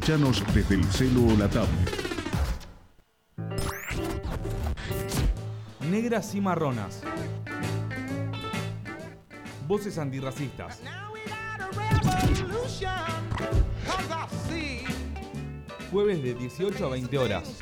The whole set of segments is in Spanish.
Desde el celo o la tablet. Negras y marronas. Voces antirracistas. Jueves de 18 a 20 horas.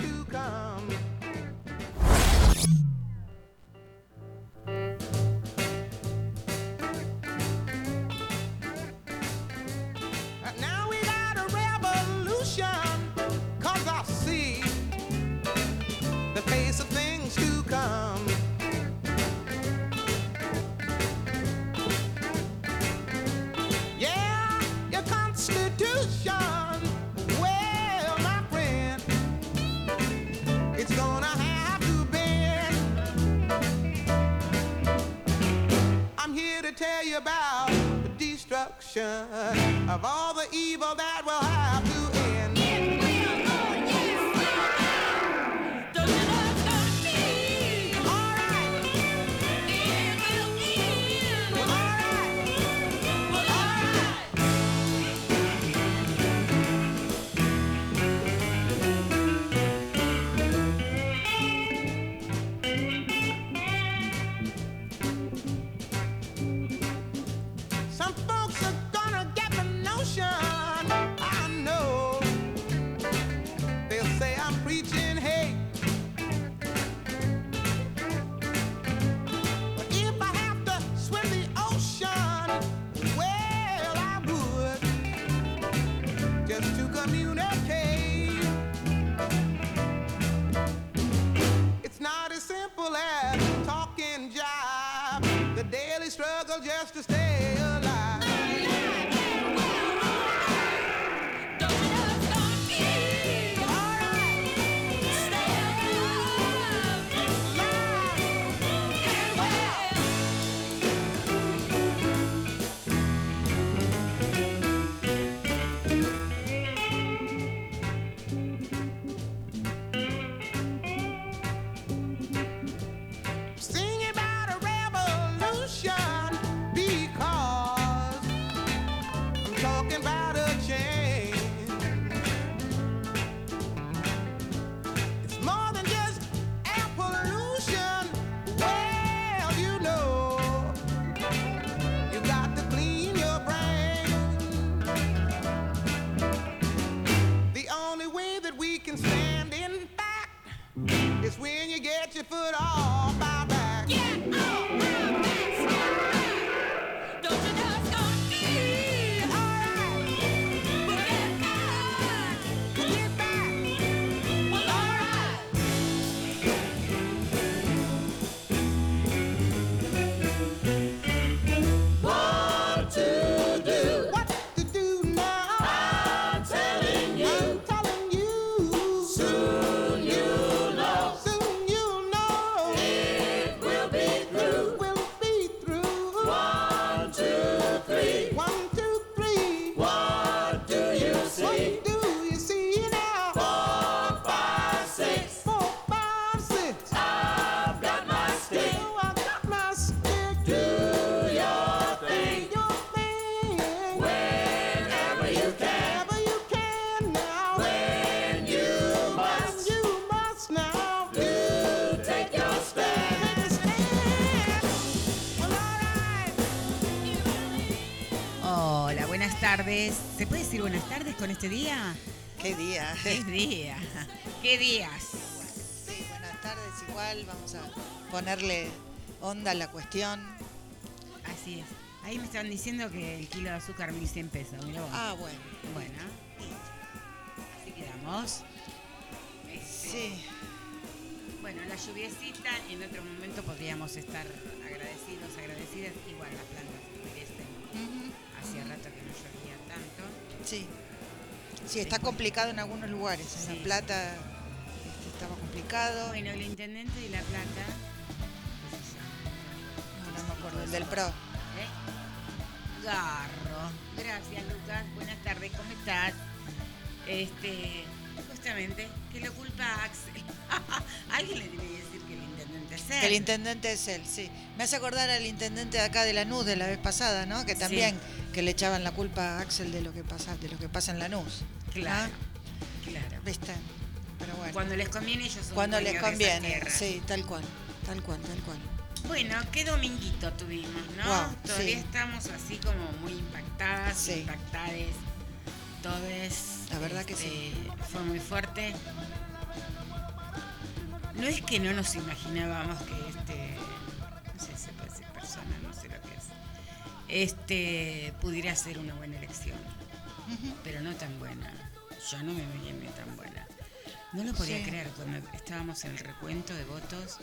buenas tardes con este día? ¿Qué día? ¿Qué día? ¿Qué días? Sí, buenas tardes igual, vamos a ponerle onda a la cuestión. Así es. Ahí me están diciendo que el kilo de azúcar 1100 pesos. Ah, bueno. Bueno. Así quedamos. Este, sí. Bueno, la lluviecita, en otro momento podríamos estar agradecidos, agradecidas, igual las plantas merecen. Este hacía rato que no llovía tanto. Sí. Sí, está complicado en algunos lugares. En. La Plata este, estaba complicado. Bueno, el intendente de La Plata. No, me acuerdo, el pues, del PRO. ¿eh? Garro. Gracias, Lucas. Buenas tardes, ¿cómo estás? Este, justamente, que lo culpa a Axel. Alguien le debe decir el intendente es él, sí. Me hace acordar al intendente de acá de Lanús de la vez pasada, ¿no? Que también que le echaban la culpa a Axel de lo que pasa, de lo que pasa en Lanús. Claro. Claro. ¿Viste? Pero bueno. Cuando les conviene ellos son Cuando les conviene, de esa sí, tal cual, tal cual, tal cual. Bueno, qué dominguito tuvimos, ¿no? Todavía estamos así como muy impactadas, sí. impactades. La verdad que este, sí. Fue muy fuerte. No es que no nos imaginábamos que este, no sé si se puede decir persona, no sé lo que es, este pudiera ser una buena elección, pero no tan buena. Yo no me imaginé tan buena. No lo podía Sí. creer cuando estábamos en el recuento de votos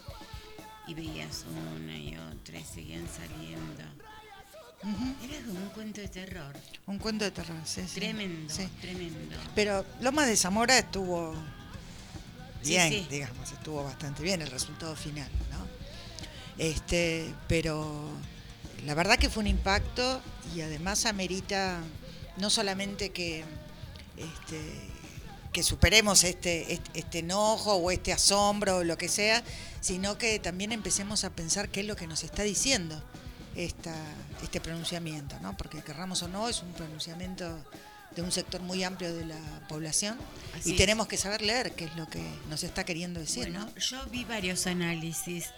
y veías una y otra y seguían saliendo. Era como un cuento de terror. Un cuento de terror, sí. Tremendo, Sí. tremendo. Pero Lomas de Zamora estuvo bien, sí. digamos, estuvo bastante bien el resultado final, ¿no? Este, pero la verdad que fue un impacto y además amerita no solamente que este, que superemos este, este, este enojo o este asombro o lo que sea, sino que también empecemos a pensar qué es lo que nos está diciendo esta, este pronunciamiento, ¿no? Porque querramos o no, es un pronunciamiento de un sector muy amplio de la población Así y es. tenemos que saber leer qué es lo que nos está queriendo decir, Bueno, ¿no? yo vi varios análisis.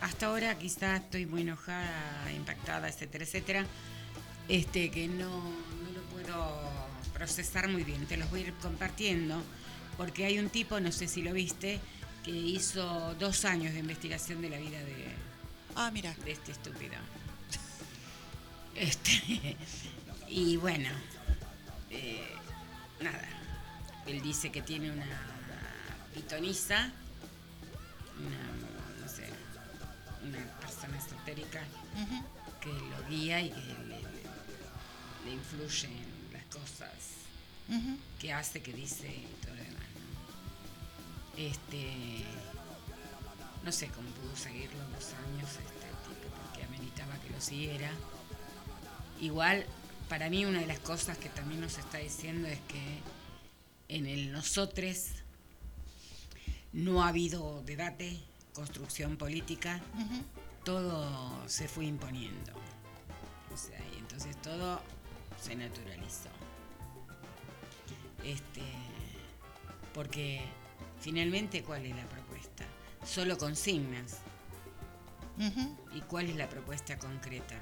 Hasta ahora quizá estoy muy enojada, impactada, etcétera, etcétera. Este que no, no lo puedo procesar muy bien. Te los voy a ir compartiendo. Porque hay un tipo, no sé si lo viste, que hizo dos años de investigación de la vida de, Ah, mira. de este estúpido. Este, y bueno, nada. Él dice que tiene una pitonisa, una, no sé, una persona esotérica que lo guía y que le, le- le influye en las cosas que hace, que dice y todo lo demás. ¿no? Este, no sé cómo pudo seguirlo dos años este tipo, porque ameritaba que lo siguiera. Igual, para mí una de las cosas que también nos está diciendo es que en el nosotres no ha habido debate, construcción política, todo se fue imponiendo. O sea, y entonces todo se naturalizó. Este, porque finalmente, ¿cuál es la propuesta? Solo consignas. ¿Y cuál es la propuesta concreta?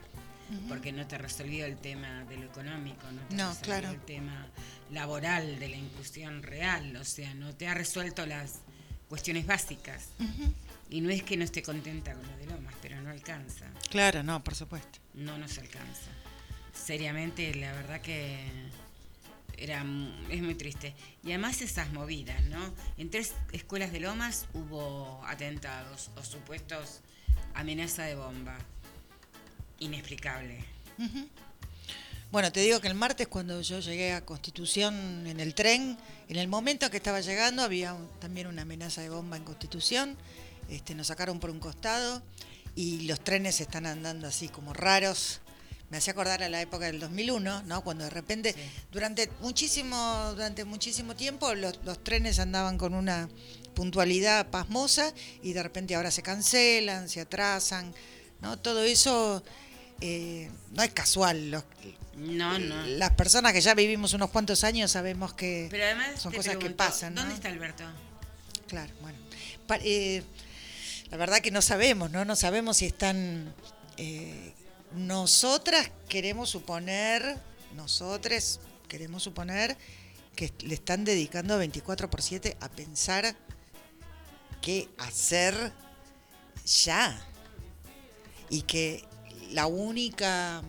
Porque no te resolvió el tema de lo económico, no te No, resolvió claro. el tema laboral, de la inclusión real, o sea, no te ha resuelto las cuestiones básicas. Y no es que no esté contenta con lo de Lomas, pero no alcanza. Claro, no, por supuesto. no nos alcanza. Seriamente, la verdad que era es muy triste. Y además esas movidas, ¿no? En tres escuelas de Lomas hubo atentados o supuestos amenaza de bomba. Inexplicable. Bueno, te digo que el martes cuando yo llegué a Constitución en el tren, en el momento que estaba llegando había un- también una amenaza de bomba en Constitución, este, nos sacaron por un costado y los trenes están andando así como raros. Me hacía acordar a la época del 2001, ¿no? Cuando de repente, Sí. durante muchísimo, durante muchísimo tiempo, los, los trenes andaban con una puntualidad pasmosa y de repente ahora se cancelan, se atrasan, ¿no? Todo eso eh, no es casual. Los- No, no. Las personas que ya vivimos unos cuantos años sabemos que Pero además son cosas que pasan, ¿no? ¿Dónde está Alberto? Claro, bueno. Pa- eh, la verdad que no sabemos, ¿no? No sabemos si están... eh, nosotras queremos suponer, nosotros queremos suponer que le están dedicando 24 por 7 a pensar qué hacer ya. Y que la única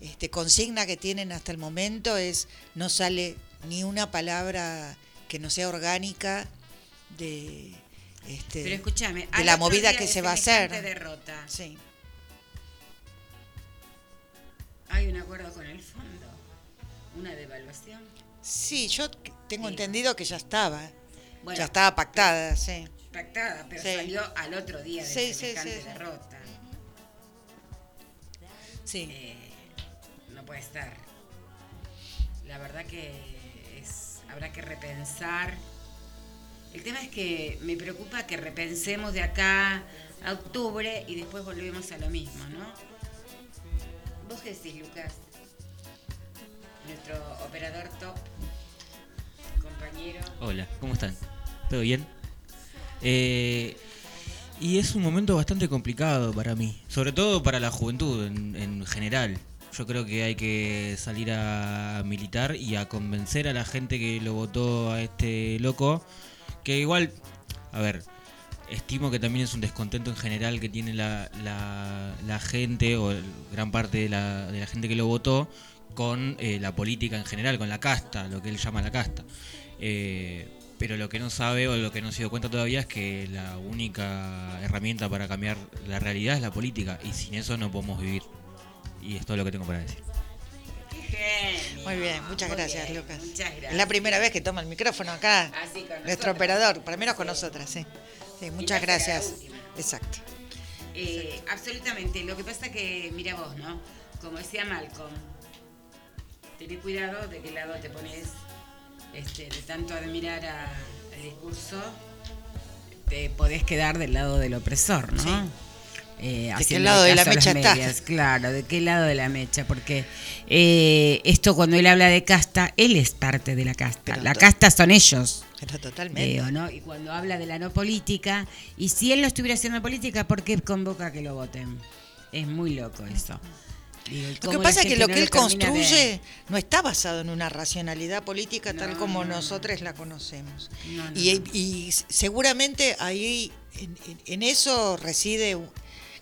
este, consigna que tienen hasta el momento es no sale ni una palabra que no sea orgánica de, este, Pero escúchame, de al la movida que se va a hacer. derrota, Sí. ¿Hay un acuerdo con el fondo? ¿Una devaluación? Sí, yo tengo Sí. entendido que ya estaba. Bueno, ya estaba pactada, sí. pactada, pero Sí. salió al otro día de Sí, semejante derrota. Sí. Eh, no puede estar. La verdad que es, habrá que repensar. El tema es que me preocupa que repensemos de acá a octubre y después volvemos a lo mismo, ¿no? ¿Vos qué decís, Lucas? Nuestro operador top, compañero. compañero. Hola, ¿cómo están? ¿Todo bien? Eh, y es un momento bastante complicado para mí, sobre todo para la juventud en, en general. Yo creo que hay que salir a militar y a convencer a la gente que lo votó a este loco, que igual, a ver, estimo que también es un descontento en general que tiene la, la- la gente o gran parte de la, de la gente que lo votó con eh, la política en general, con la casta, lo que él llama la casta. Eh, pero lo que no sabe o lo que no se dio cuenta todavía es que la única herramienta para cambiar la realidad es la política y sin eso no podemos vivir. Y es todo lo que tengo para decir. Genio. Muy bien, muchas Muy gracias, bien, Lucas. Muchas gracias. Es la primera vez que toma el micrófono acá. Así con Nuestro operador, por lo menos con nosotras, sí. Sí, muchas gracias. Exacto. Eh, absolutamente. Lo que pasa que, mira vos, ¿no? Como decía Malcolm, tenés cuidado de qué lado te pones, este, de tanto admirar a- al discurso, te podés quedar del lado del opresor, ¿no? Sí. Eh, qué haciendo lado de la a mecha estás? medias, Claro, de qué lado de la mecha, porque eh, esto cuando él habla de casta, él es parte de la casta. Pero la casta son ellos. Pero totalmente. Y cuando habla de la no política, y si él no estuviera haciendo política, ¿por qué convoca que lo voten? Es muy loco eso. Digo, Lo que pasa es que lo no que él termina de- construye no está basado en una racionalidad política tal No, como no, no. nosotros la conocemos. No, no, y, y seguramente ahí en, en- eso reside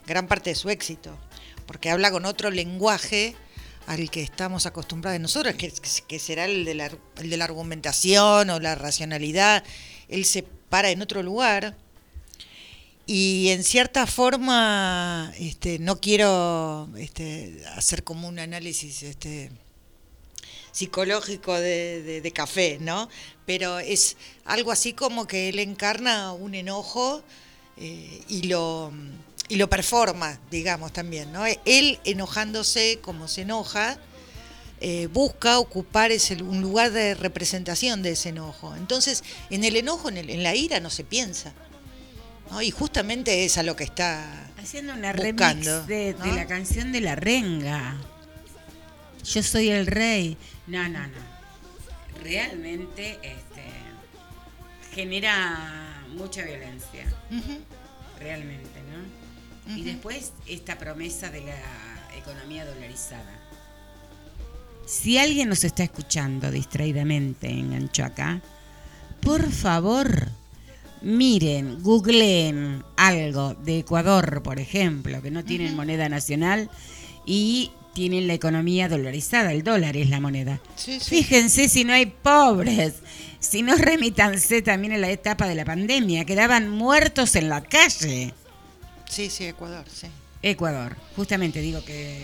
gran parte de su éxito, porque habla con otro lenguaje al que estamos acostumbrados nosotros, que, que será el de, la, el de la argumentación o la racionalidad. Él se para en otro lugar y en cierta forma, este, no quiero este, hacer como un análisis este, psicológico de, de- de café, ¿no? Pero es algo así como que él encarna un enojo eh, y lo y lo performa, digamos también, ¿no? Él enojándose como se enoja, eh, busca ocupar ese, un lugar de representación de ese enojo. Entonces, en el enojo, en, el- en la ira, no se piensa. ¿No? Y justamente es a lo que está Haciendo una buscando, remix de, la canción de la renga. Yo soy el rey. No, no, no. Realmente este, genera mucha violencia. Realmente, ¿no? Y después esta promesa de la economía dolarizada. Si alguien nos está escuchando distraídamente, enganchó acá, por favor, miren, googleen algo de Ecuador, por ejemplo, que no tienen moneda nacional y tienen la economía dolarizada, el dólar es la moneda. Sí, sí. Fíjense si no hay pobres, si no remítanse también en la etapa de la pandemia, quedaban muertos en la calle. Sí, sí, Ecuador, sí. Ecuador, justamente digo que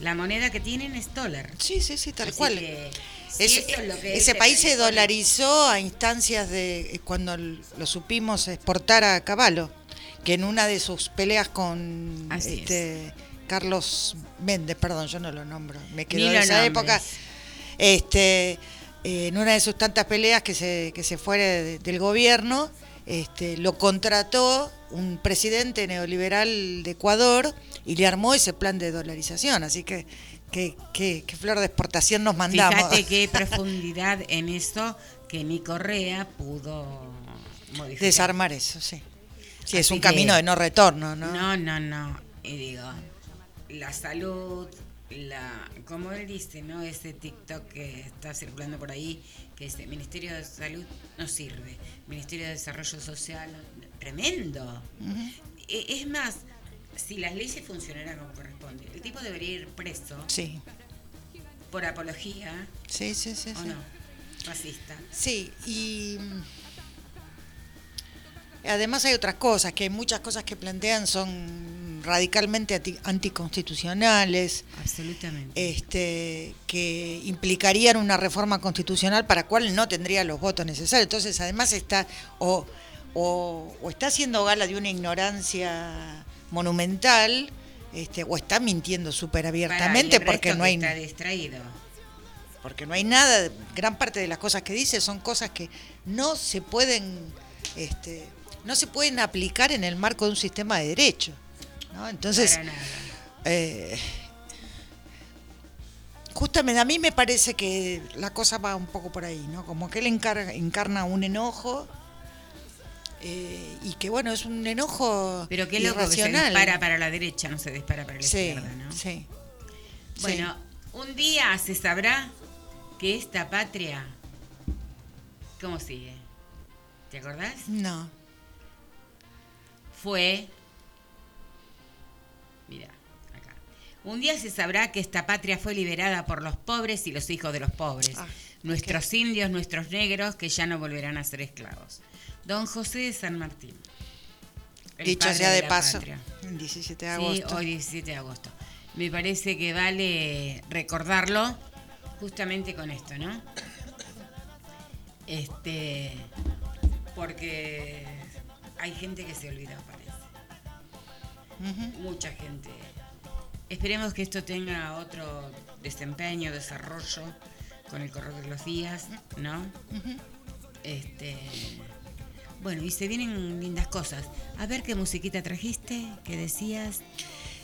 la moneda que tienen es dólar. Sí, sí, sí, tal Así cual. que, si Es- eso es lo que él ese país se dolarizó a instancias de eh, cuando lo supimos exportar a Caballo, que en una de sus peleas con Así este, Carlos Méndez, perdón, yo no lo nombro, me quedo Ni de lo esa nombres. época, este, eh, en una de sus tantas peleas que se, que se fue de- del gobierno, este, lo contrató un presidente neoliberal de Ecuador y le armó ese plan de dolarización, así que qué, qué- qué flor de exportación nos mandamos. Fíjate qué profundidad en eso que ni Correa pudo modificar. Desarmar eso, sí. Sí, es un que- camino de no retorno, ¿no? No, no, no. Y digo, la salud, la, como él dice, ¿no? Ese TikTok que está circulando por ahí, que dice, Ministerio de Salud no sirve, Ministerio de Desarrollo Social, tremendo. E- Es más, si las leyes funcionaran como corresponde, el tipo debería ir preso Sí, por apología, sí, sí, sí. ¿o sí. no? Racista. Sí, y mm, además hay otras cosas, que hay muchas cosas que plantean son radicalmente anti- anticonstitucionales, Absolutamente. este, que implicarían una reforma constitucional para la cual no tendría los votos necesarios. Entonces, además está o, o, o está haciendo gala de una ignorancia monumental, este, o está mintiendo súper abiertamente porque no hay Está distraído. porque no hay nada, gran parte de las cosas que dice son cosas que no se pueden, este, no se pueden aplicar en el marco de un sistema de derecho. ¿No? Entonces, eh, Justamente, a mí me parece que la cosa va un poco por ahí, ¿no? Como que él encar- encarna un enojo eh, y que, bueno, es un enojo Pero qué loco que se irracional. dispara para la derecha, no se dispara para la Sí, izquierda, ¿no? sí. Bueno, un día se sabrá que esta patria. ¿Cómo sigue? ¿Te acordás? No. Fue. Un día se sabrá que esta patria fue liberada por los pobres y los hijos de los pobres. Ah, nuestros indios, nuestros negros, que ya no volverán a ser esclavos. Don José de San Martín. Dicho sea de, la paso, patria. el 17 de Sí, agosto. hoy 17 de agosto. Me parece que vale recordarlo justamente con esto, ¿no? Este, porque hay gente que se olvida, parece. Mucha gente. Esperemos que esto tenga otro desempeño, desarrollo con el correr de los días, ¿no? Este, bueno, y se vienen lindas cosas. A ver qué musiquita trajiste, qué decías.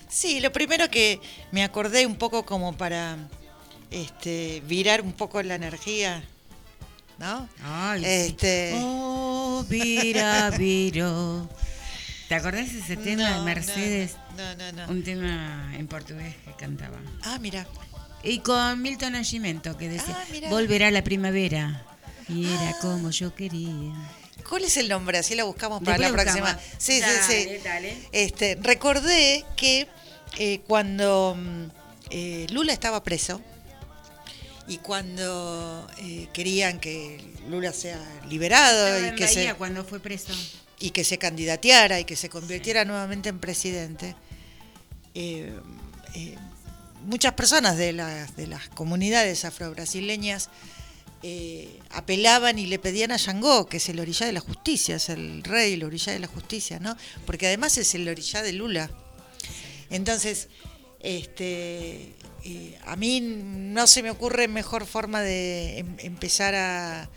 Sí, lo primero que me acordé un poco como para este, virar un poco la energía, ¿no? Ay, sí. Este- Oh, vira, viro. ¿Te acordás de ese tema No, de Mercedes? No, no, no. Un tema en portugués que cantaba. Ah, mira. Y con Milton Nascimento que decía, Ah, volverá la primavera. Y era Ah. como yo quería. ¿Cuál es el nombre? Así lo buscamos para Después la próxima. buscamos. Sí, Dale, sí, sí. dale. Este, recordé que eh, cuando mm, eh, Lula estaba preso y cuando eh, querían que Lula sea liberado Estaba y en que, se, Bahía cuando fue preso. Y que se candidateara y que se convirtiera nuevamente en presidente, eh, eh, muchas personas de las, de las comunidades afrobrasileñas eh, apelaban y le pedían a Yangó, que es el orillá de la justicia, es el rey, el orillá de la justicia, ¿no? Porque además es el orillá de Lula. Entonces, este, eh, a mí no se me ocurre mejor forma de em- empezar a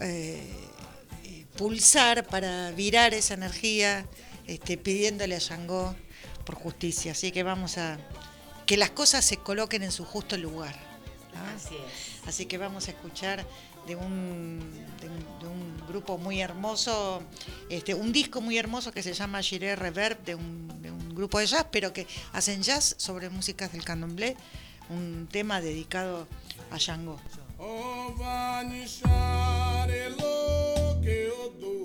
eh, pulsar para virar esa energía, este, pidiéndole a Yangó por justicia. Así que vamos a que las cosas se coloquen en su justo lugar. ¿no? Así es. Así que vamos a escuchar de un, de un, de un grupo muy hermoso, este, un disco muy hermoso que se llama Giré Reverb, de un, de un grupo de jazz, pero que hacen jazz sobre músicas del candomblé, un tema dedicado a Django. que eu dou.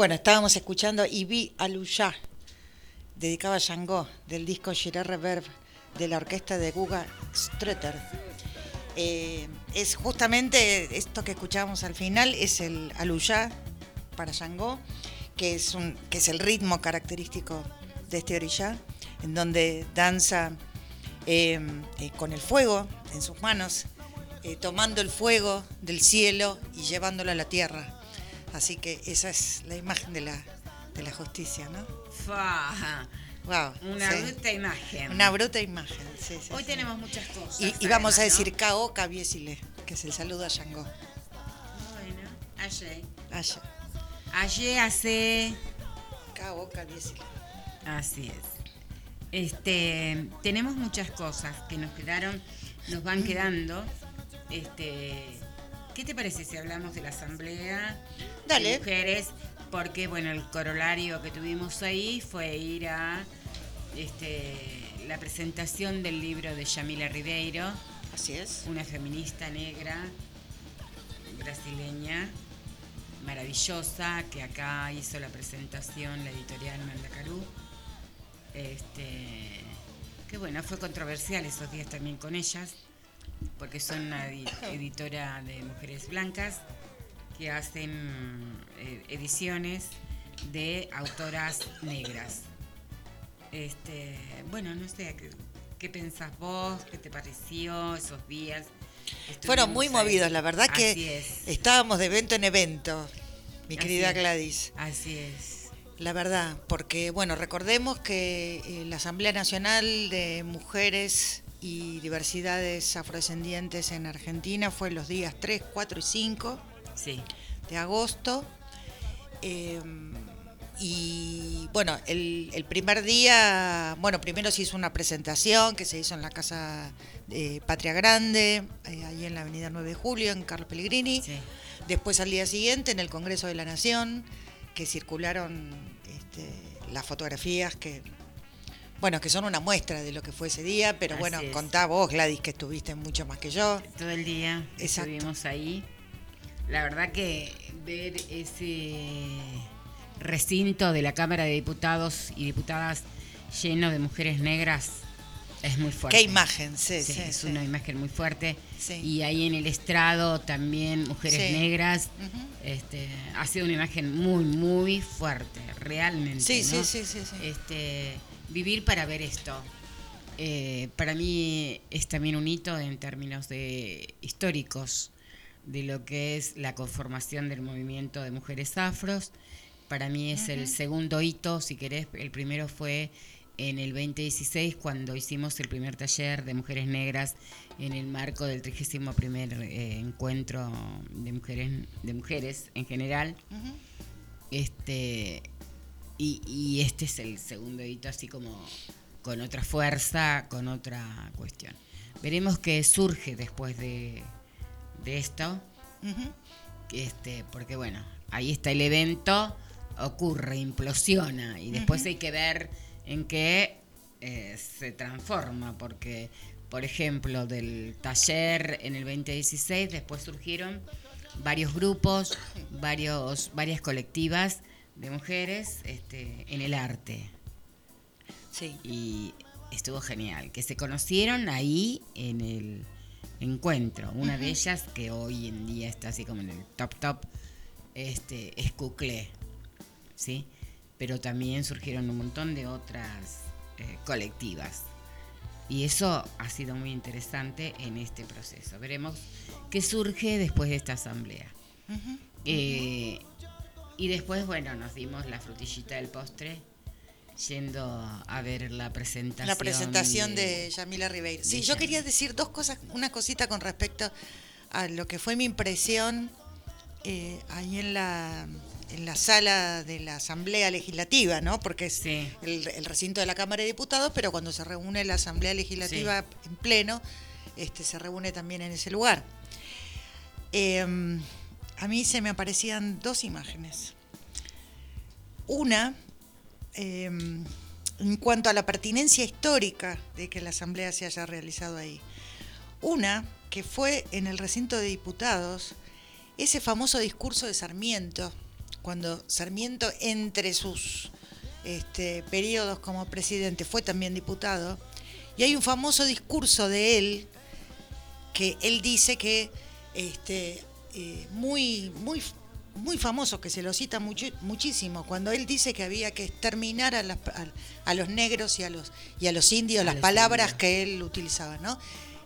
Bueno, estábamos escuchando Ibi Aluya, dedicado a Yango, del disco Girard Reverb de la orquesta de Guga Strutter. Eh, es justamente esto que escuchábamos al final, es el Aluya para Yango, que es, un, que es el ritmo característico de este orilla, en donde danza eh, eh, con el fuego en sus manos, eh, tomando el fuego del cielo y llevándolo a la tierra. Así que esa es la imagen de la, de la justicia, ¿no? Wow, Una sí. bruta imagen. Una bruta imagen, sí, sí, Hoy tenemos muchas cosas. Y, y vamos a decir ¿no? Kao Kabiesile, que es el saludo a Yango. Bueno, ayer. Allá. Ayer hace. Kao Kabiesile. Así es. Este, tenemos muchas cosas que nos quedaron, nos van quedando. Este, ¿qué te parece si hablamos de la asamblea Dale. de mujeres? Porque bueno, el corolario que tuvimos ahí fue ir a este, la presentación del libro de Yamila Ribeiro, Así es. una feminista negra brasileña maravillosa que acá hizo la presentación la editorial Mandacarú. Este, que bueno, fue controversial esos días también con ellas, porque son una edi- editora de mujeres blancas que hacen eh, ediciones de autoras negras. Este, bueno, no sé, ¿qué, qué pensás vos? ¿Qué te pareció esos días? Fueron muy ahí. movidos, la verdad Así que es, estábamos de evento en evento, mi Así querida es. Gladys. así es. La verdad, porque bueno, recordemos que eh, la Asamblea Nacional de Mujeres y Diversidades Afrodescendientes en Argentina fue los días 3, 4 y 5 Sí, de agosto. Eh, y bueno, el, el primer día, bueno, primero se hizo una presentación que se hizo en la Casa de Patria Grande, eh, ahí en la Avenida 9 de Julio, en Carlos Pellegrini. sí. Después al día siguiente en el Congreso de la Nación, que circularon este, las fotografías que, bueno, que son una muestra de lo que fue ese día, pero Así bueno, es. contá vos, Gladys, que estuviste mucho más que yo. Todo el día Exacto. estuvimos ahí. La verdad que ver ese recinto de la Cámara de Diputados y Diputadas lleno de mujeres negras es muy fuerte. Qué imagen, sí, Sí, sí, es sí. una imagen muy fuerte. Sí. Y ahí en el estrado también mujeres negras. Este, ha sido una imagen muy, muy fuerte, realmente. Sí, ¿no? sí, sí, sí, sí. Este, vivir para ver esto. Eh, para mí es también un hito en términos de históricos de lo que es la conformación del movimiento de mujeres afros. Para mí es el segundo hito, si querés. El primero fue en el 2016 cuando hicimos el primer taller de mujeres negras en el marco del 31 primer eh, encuentro de mujeres de mujeres en general. Este y, y este es el segundo hito así como con otra fuerza, con otra cuestión. Veremos qué surge después de, de esto, este, porque bueno, ahí está el evento, ocurre, implosiona, y después hay que ver en qué eh, se transforma, porque, por ejemplo, del taller en el 2016, después surgieron varios grupos, varios, varias colectivas de mujeres este, en el arte Sí. y estuvo genial, que se conocieron ahí en el encuentro. Una de ellas, que hoy en día está así como en el top top, este, es Cuclé, ¿sí? Pero también surgieron un montón de otras eh, colectivas. Y eso ha sido muy interesante en este proceso. Veremos qué surge después de esta asamblea. Eh, y después, bueno, nos dimos la frutillita del postre yendo a ver la presentación. La presentación de Yamila Ribeiro. Sí, de yo Yamila. quería decir dos cosas, una cosita con respecto a lo que fue mi impresión eh, ahí en la, en la sala de la Asamblea Legislativa, ¿no? Porque es Sí. el, el recinto de la Cámara de Diputados, pero cuando se reúne la Asamblea Legislativa en pleno, este, se reúne también en ese lugar. Eh, a mí se me aparecían dos imágenes. Una, eh, en cuanto a la pertinencia histórica de que la asamblea se haya realizado ahí. Una, que fue en el recinto de diputados, ese famoso discurso de Sarmiento, cuando Sarmiento, entre sus este, periodos como presidente, fue también diputado, y hay un famoso discurso de él que él dice que este, eh, muy, muy, muy famoso, que se lo cita muchi- muchísimo, cuando él dice que había que exterminar a, las- a- a los negros y a los, y a los indios, A las palabras indios. que él utilizaba, ¿no?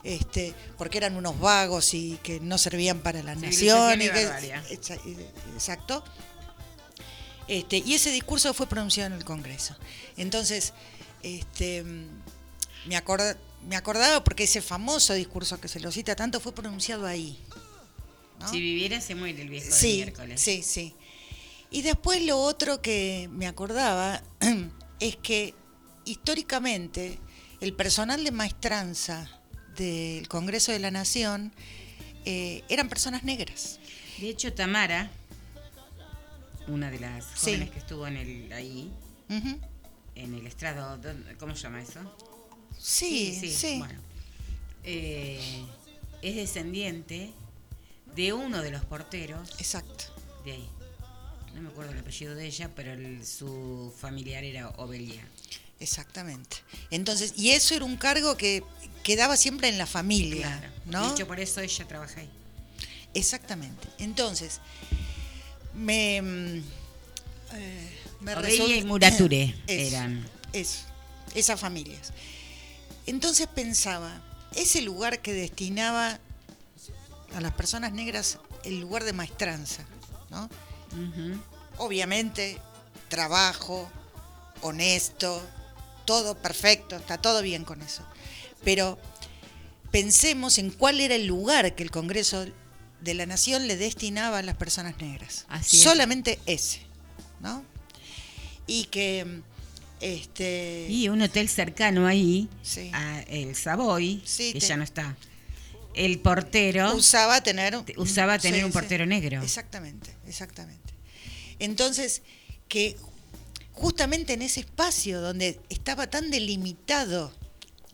Este, porque eran unos vagos y que no servían para la nación. y que- exacto. Este, y ese discurso fue pronunciado en el Congreso. Entonces, este, me, acorda- me acordaba porque ese famoso discurso que se lo cita tanto fue pronunciado ahí. ¿No? Si viviera se muere el viejo del Sí, miércoles. sí, sí. Y después lo otro que me acordaba es que históricamente el personal de maestranza del Congreso de la Nación eh, eran personas negras. De hecho, Tamara, una de las Sí. jóvenes que estuvo en el ahí, en el estrado, ¿dónde- ¿cómo se llama eso? Sí, sí. Bueno, eh, es descendiente de uno de los porteros Exacto. de ahí. No me acuerdo el apellido de ella, pero el- su familiar era Obelia. Exactamente. Entonces, y eso era un cargo que quedaba siempre en la familia, Claro. ¿no? De hecho, por eso ella trabaja ahí. Exactamente. Entonces, me, mm, eh, me Obelia resulta- y Murature Eso, eran. eso, esas familias. Entonces pensaba, ese lugar que destinaba a las personas negras el lugar de maestranza, ¿no? Obviamente, trabajo, honesto, todo perfecto, está todo bien con eso. Pero pensemos en cuál era el lugar que el Congreso de la Nación le destinaba a las personas negras. Así es. Solamente ese, ¿no? Y que este Y un hotel cercano ahí, Sí. a el Savoy, Sí, que te- ya no está. El portero usaba tener te- usaba tener Sí, un sí. portero negro. Exactamente, exactamente. Entonces, que justamente en ese espacio donde estaba tan delimitado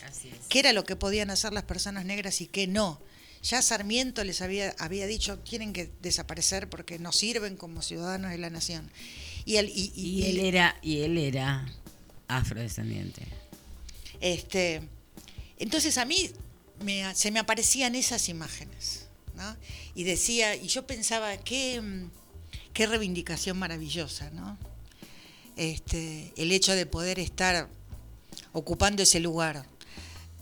Así es. qué era lo que podían hacer las personas negras y qué no. Ya Sarmiento les había, había dicho tienen que desaparecer porque no sirven como ciudadanos de la nación. Y, y- Y él era, y él era afrodescendiente. Este, entonces a mí me- se me aparecían esas imágenes, ¿no? Y decía, y yo pensaba, qué, mm, qué reivindicación maravillosa, ¿no? Este, el hecho de poder estar ocupando ese lugar.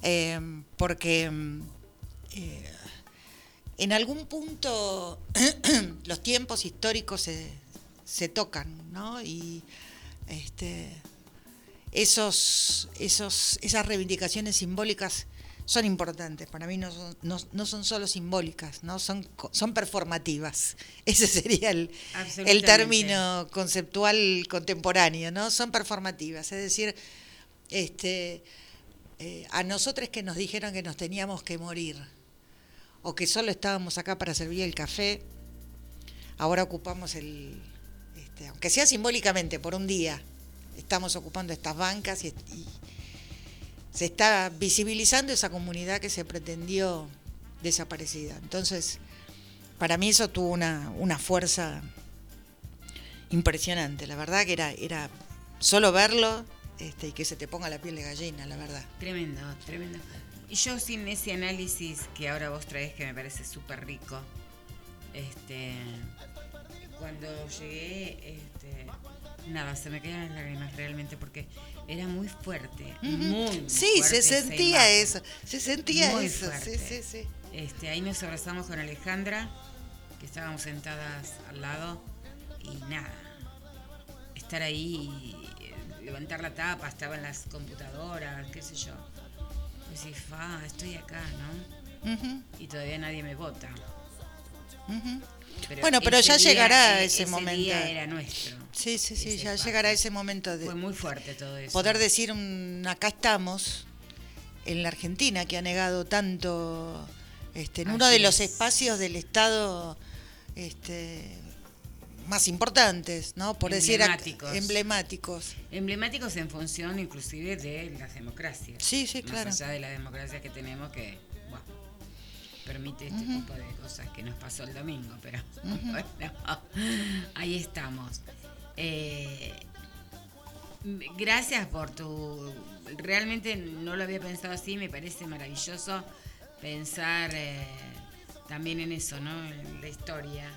Eh, porque mm, eh, en algún punto los tiempos históricos se, se tocan, ¿no? Y este, esos, esos, esas reivindicaciones simbólicas son importantes. Para mí no son, no, no son solo simbólicas, ¿no? Son, son performativas. Ese sería el, el término conceptual contemporáneo, ¿no? Son performativas. Es decir, este, eh, a nosotros que nos dijeron que nos teníamos que morir o que solo estábamos acá para servir el café, ahora ocupamos el, este, aunque sea simbólicamente por un día, estamos ocupando estas bancas y, y se está visibilizando esa comunidad que se pretendió desaparecida. Entonces, para mí eso tuvo una, una fuerza impresionante, la verdad que era, era solo verlo este, y que se te ponga la piel de gallina, la verdad. Tremendo, tremendo. Y yo sin ese análisis que ahora vos traes que me parece súper rico, este, cuando llegué, este, nada, se me caían las lágrimas realmente porque era muy fuerte, muy Sí, fuerte se sentía eso, se sentía Muy eso, sí, fuerte. sí, sí. Este, ahí nos abrazamos con Alejandra, que estábamos sentadas al lado, y nada, estar ahí, y, eh, levantar la tapa, estaba en las computadoras, qué sé yo. Decís, fa, estoy acá, ¿no? Y todavía nadie me vota. Bueno, pero ese ya día, llegará eh, ese momento. día era nuestro. Sí, sí, sí, Ese ya llegará ese momento de Fue muy fuerte todo eso. poder decir, un, acá estamos, en la Argentina, que ha negado tanto, este, en uno de los es. espacios del Estado este, más importantes, ¿no? Por decir, ac- Emblemáticos. emblemáticos. Emblemáticos en función inclusive de las democracias. Sí, sí, Más claro. allá de la democracia que tenemos que... permite este tipo de cosas que nos pasó el domingo, pero bueno, ahí estamos. Eh, gracias por tu... Realmente no lo había pensado así, me parece maravilloso pensar eh, también en eso, ¿no? En la historia,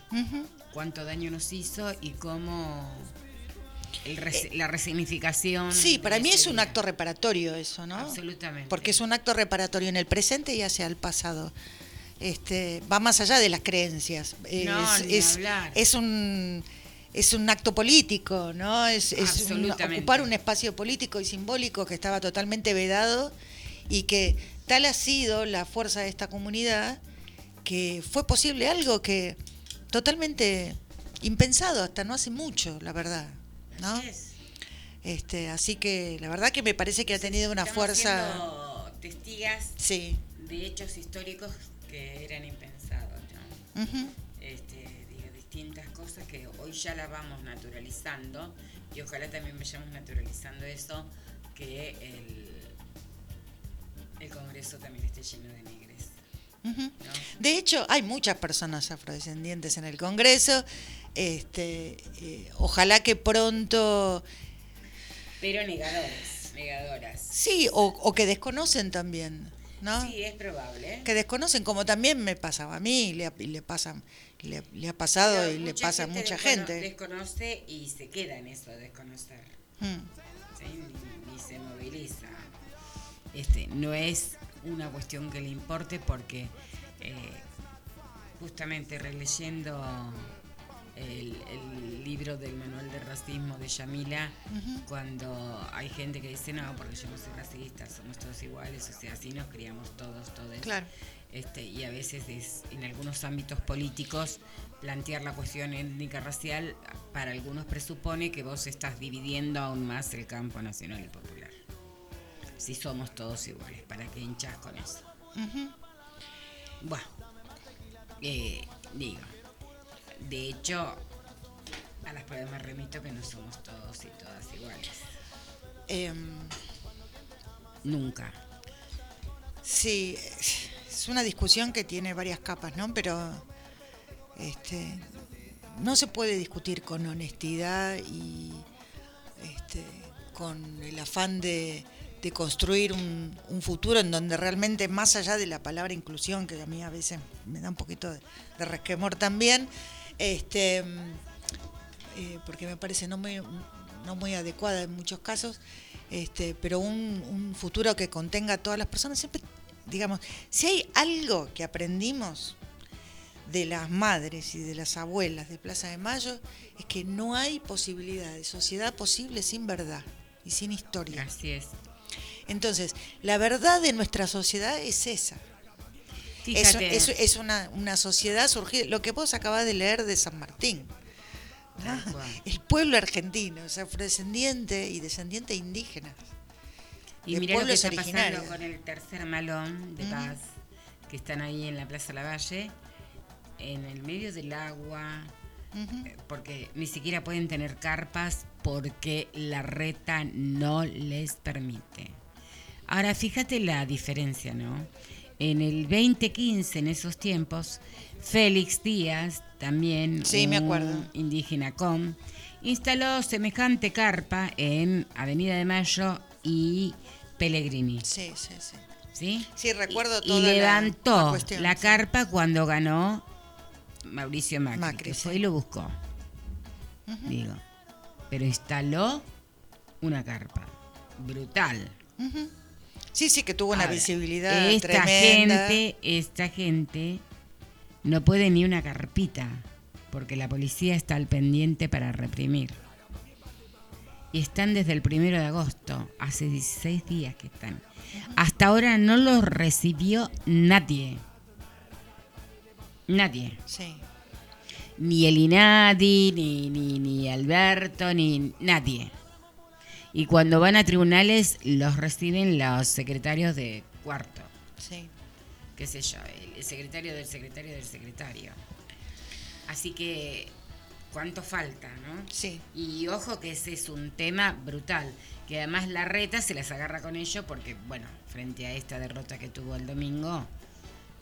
cuánto daño nos hizo y cómo el res- la resignificación. Sí, para mí es un día. acto reparatorio eso, ¿no? Absolutamente. Porque es un acto reparatorio en el presente y hacia el pasado. Este, va más allá de las creencias. No, es, ni es, es un es un acto político, ¿no? Es, es un- Absolutamente. ocupar un espacio político y simbólico que estaba totalmente vedado y que tal ha sido la fuerza de esta comunidad que fue posible algo que totalmente impensado hasta no hace mucho, la verdad, ¿no? Así es. Este, así que la verdad que me parece que ha tenido una Estamos fuerza. testigas Sí. de hechos históricos que eran impensados, ¿no? Este, digo, distintas cosas que hoy ya las vamos naturalizando y ojalá también vayamos naturalizando eso, que el, el Congreso también esté lleno de negres. De hecho, hay muchas personas afrodescendientes en el Congreso. Este, eh, ojalá que pronto, Pero negadores, negadoras. sí, o, o que desconocen también, ¿no? Sí, es probable. Que desconocen, como también me pasaba a mí, le, le pasa, le, le ha pasado Pero y le pasa a mucha descono- gente. Desconoce y se queda en eso de desconocer. Mm. ¿sí? Ni, ni se moviliza. Este, no es una cuestión que le importe porque eh, justamente releyendo el, el libro del manual de racismo de Yamila, cuando hay gente que dice no, porque yo no soy racista, somos todos iguales, o sea, así nos criamos todos, todos. Claro. Este, y a veces es, en algunos ámbitos políticos plantear la cuestión étnica racial para algunos presupone que vos estás dividiendo aún más el campo nacional y popular. Si somos todos iguales, ¿para qué hinchas con eso? Bueno, eh, digo, de hecho, a las pruebas me remito que no somos todos y todas iguales. Em, Nunca. Sí, es una discusión que tiene varias capas, ¿no? Pero este, no se puede discutir con honestidad y este, con el afán de, de construir un, un futuro en donde realmente, más allá de la palabra inclusión, que a mí a veces me da un poquito de, de resquemor también, este, eh, porque me parece no muy, no muy adecuada en muchos casos, este, pero un, un futuro que contenga a todas las personas, siempre, digamos, si hay algo que aprendimos de las madres y de las abuelas de Plaza de Mayo, es que no hay posibilidad de sociedad posible sin verdad y sin historia. Así es. Entonces, la verdad de nuestra sociedad es esa. Es, es- es una, una sociedad surgida, lo que vos acabás de leer de San Martín. cual. El pueblo argentino es afrodescendiente y descendiente indígena. Y de mira lo que está pasando con el tercer malón de paz, que están ahí en la Plaza Lavalle, en el medio del agua, eh, porque ni siquiera pueden tener carpas porque la reta no les permite. Ahora, fíjate la diferencia, ¿no? En el 2015, en esos tiempos, Félix Díaz, también Sí, me un acuerdo. indígena com, instaló semejante carpa en Avenida de Mayo y Pellegrini. Sí, sí, sí. ¿sí? Sí, recuerdo y, toda y levantó la la, cuestión, sí. carpa cuando ganó Mauricio Macri, Macri, que fue y lo buscó. Digo, pero instaló una carpa brutal. Sí, sí, que tuvo una Ahora, visibilidad esta tremenda. gente, esta gente no puede ni una carpita porque la policía está al pendiente para reprimir. Y están desde el primero de agosto, hace 16 días que están. Hasta ahora no los recibió nadie. Nadie. Sí. Ni el INADI, ni, ni, ni Alberto, ni nadie. Y cuando van a tribunales los reciben los secretarios de cuarto, Sí. qué sé yo, el, secretario del secretario del secretario. Así que, ¿cuánto falta, no? Sí. Y ojo que ese es un tema brutal, que además la reta se las agarra con ello porque, bueno, frente a esta derrota que tuvo el domingo,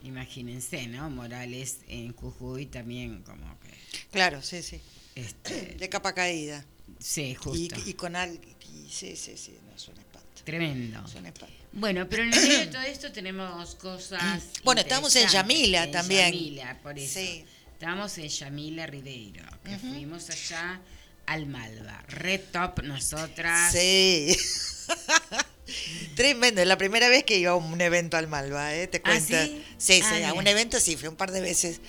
imagínense, ¿no? Morales en Jujuy también como que... Claro, sí, sí. Este, De capa caída. sí, Y, justo. y con algo. Y Sí, sí, sí. No, es un espanto. Tremendo. Es un espanto. Bueno, pero en el medio de todo esto tenemos cosas. Bueno, estamos en. Yamila En también. Yamila, por eso. Sí. Estamos en Yamila Ribeiro, que fuimos allá al Malva. Red Top, nosotras. Sí. Tremendo, es la primera vez que iba a un evento al Malva, ¿eh? Te ¿Ah, cuento. sí? sí, Ah, sí, a un evento sí, fui un par de veces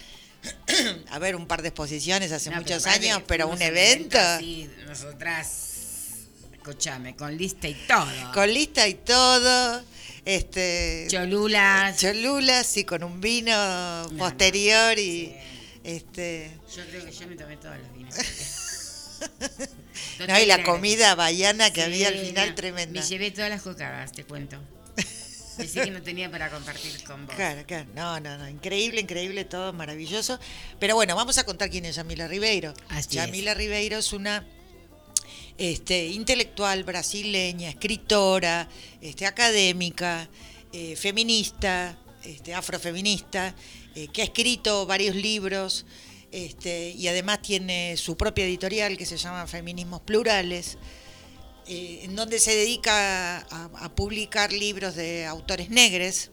a ver un par de exposiciones hace No, muchos años, pero fuimos un a evento así, nosotras, escúchame, con lista y todo. con lista y todo, este Cholulas. cholulas y con un vino posterior y Sí. este Yo creo que yo me tomé todos los vinos. no, y la comida baiana que Sí, había al final no, tremenda. Me llevé todas las cocadas, te cuento. Decí que no tenía para compartir con vos. Claro, claro. No, no, no. Increíble, increíble, todo maravilloso. Pero bueno, vamos a contar quién es Yamila Ribeiro. Así Yamila Ribeiro es una este, intelectual brasileña, escritora, este, académica, eh, feminista, este, afrofeminista, eh, que ha escrito varios libros este, y además tiene su propia editorial que se llama Feminismos Plurales eh, en donde se dedica a, a publicar libros de autores negres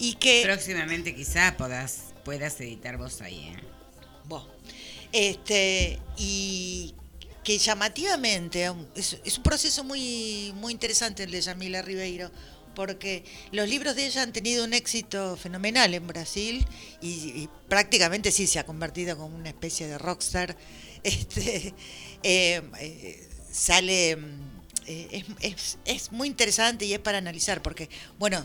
y que Próximamente quizá puedas, puedas editar vos ahí. Buah. este y que llamativamente um, es, un proceso muy muy interesante el de Yamila Ribeiro porque los libros de ella han tenido un éxito fenomenal en Brasil y, y prácticamente sí se ha convertido como una especie de rockstar. Este, eh, eh, sale, mm, eh, es, es- es muy interesante y es para analizar porque, bueno,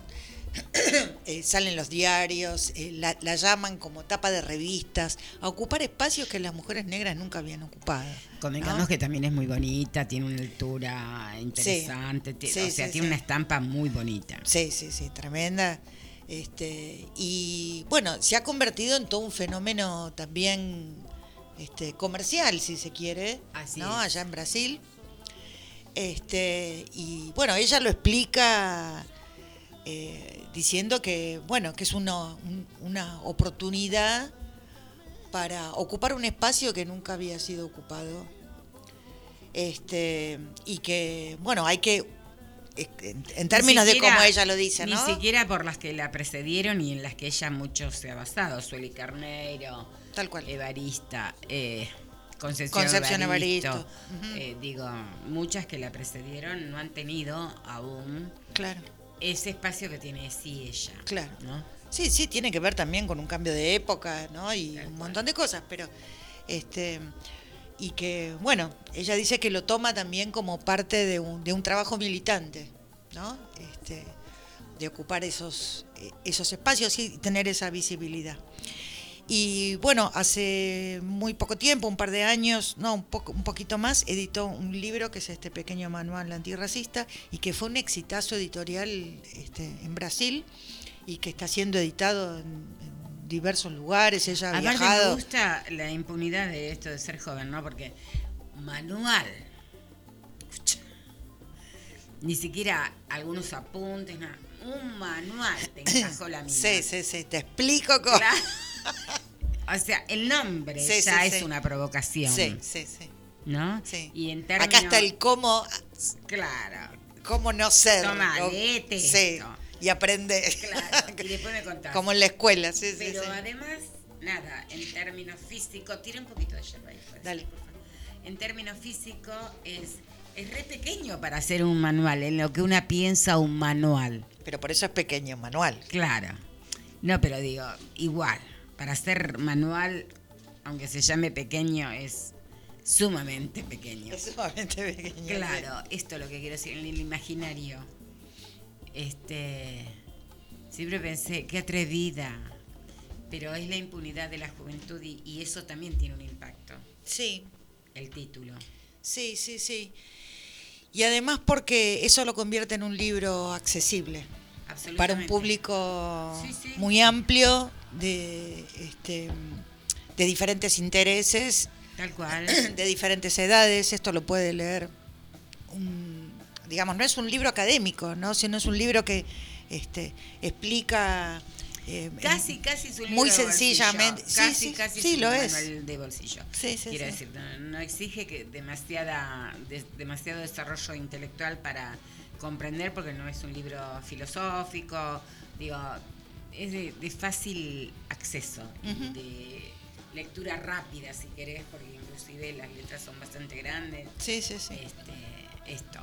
eh, salen los diarios, eh, la, la llaman como tapa de revistas, a ocupar espacios que las mujeres negras nunca habían ocupado. Convengamos ¿no? que también es muy bonita, tiene una altura interesante, Sí, o sea, sí, tiene una estampa muy bonita. Sí, sí, sí, tremenda. Este, y bueno, se ha convertido en todo un fenómeno también este, comercial, si se quiere, Así ¿no? es. Allá en Brasil. Este, y bueno, ella lo explica eh, diciendo que, bueno, que es una, un- una oportunidad para ocupar un espacio que nunca había sido ocupado. Este, y que, bueno, hay que, eh, en, en términos de cómo ella lo dice, ¿no? Ni siquiera por las que la precedieron y en las que ella mucho se ha basado. Sueli Carneiro, Tal cual. Evarista, eh, Concepción, Concepción Evaristo. Eh, digo, muchas que la precedieron no han tenido aún Claro, ese espacio que tiene sí ella. claro. ¿no? Sí, sí, tiene que ver también con un cambio de época, ¿no? Y un montón de cosas, pero este y que bueno, ella dice que lo toma también como parte de un, de un trabajo militante, ¿no? Este, de ocupar esos eh, esos espacios y tener esa visibilidad. Y bueno, hace muy poco tiempo, un par de años, no, un poco, un poquito más, editó un libro que es este pequeño manual antirracista y que fue un exitazo editorial este, en Brasil y que está siendo editado en, en diversos lugares. Ella ha Aparte me viajado. gusta la impunidad de esto de ser joven, ¿no? Porque manual. Ni siquiera algunos apuntes, nada. Un manual te encajó la mina. Sí, sí, sí, te explico cómo. Claro. O sea, el nombre Sí, ya sí, es sí. una provocación. Sí, sí, sí. ¿No? sí. Y en términos. Acá está el cómo, Claro, cómo no ser. Toma, O- léete Sí, esto. y aprende. claro. Y después me contás. Como en la escuela, sí, sí, Pero sí. además, nada, en términos físicos, tira un poquito de yerba ahí, puede Dale. por favor. En términos físicos, es, es re pequeño para hacer un manual, en lo que una piensa un manual. Pero por eso es pequeño manual. Claro. No, pero digo, igual, para hacer manual, aunque se llame pequeño, es sumamente pequeño. Es sumamente pequeño. Claro, esto es lo que quiero decir, en el imaginario. Este. Siempre pensé, qué atrevida. Pero es la impunidad de la juventud y, y eso también tiene un impacto, Sí, el título. sí, sí, sí. Y además porque eso lo convierte en un libro accesible Absolutamente. para un público Sí, sí. muy amplio de, este, de diferentes intereses, Tal cual. de diferentes edades. Esto lo puede leer, un- digamos, no es un libro académico, ¿no? sino es un libro que este, explica eh, Casi, casi es un muy libro de sencillamente- bolsillo. sí, Casi, sí, casi sí, es lo un es. de bolsillo. Sí, sí, Quiero sí. decir, no, no exige que demasiada, de- demasiado desarrollo intelectual para comprender, porque no es un libro filosófico, digo, es de, de fácil acceso, de lectura rápida, si querés, porque inclusive las letras son bastante grandes. Sí, sí, sí. Este, esto.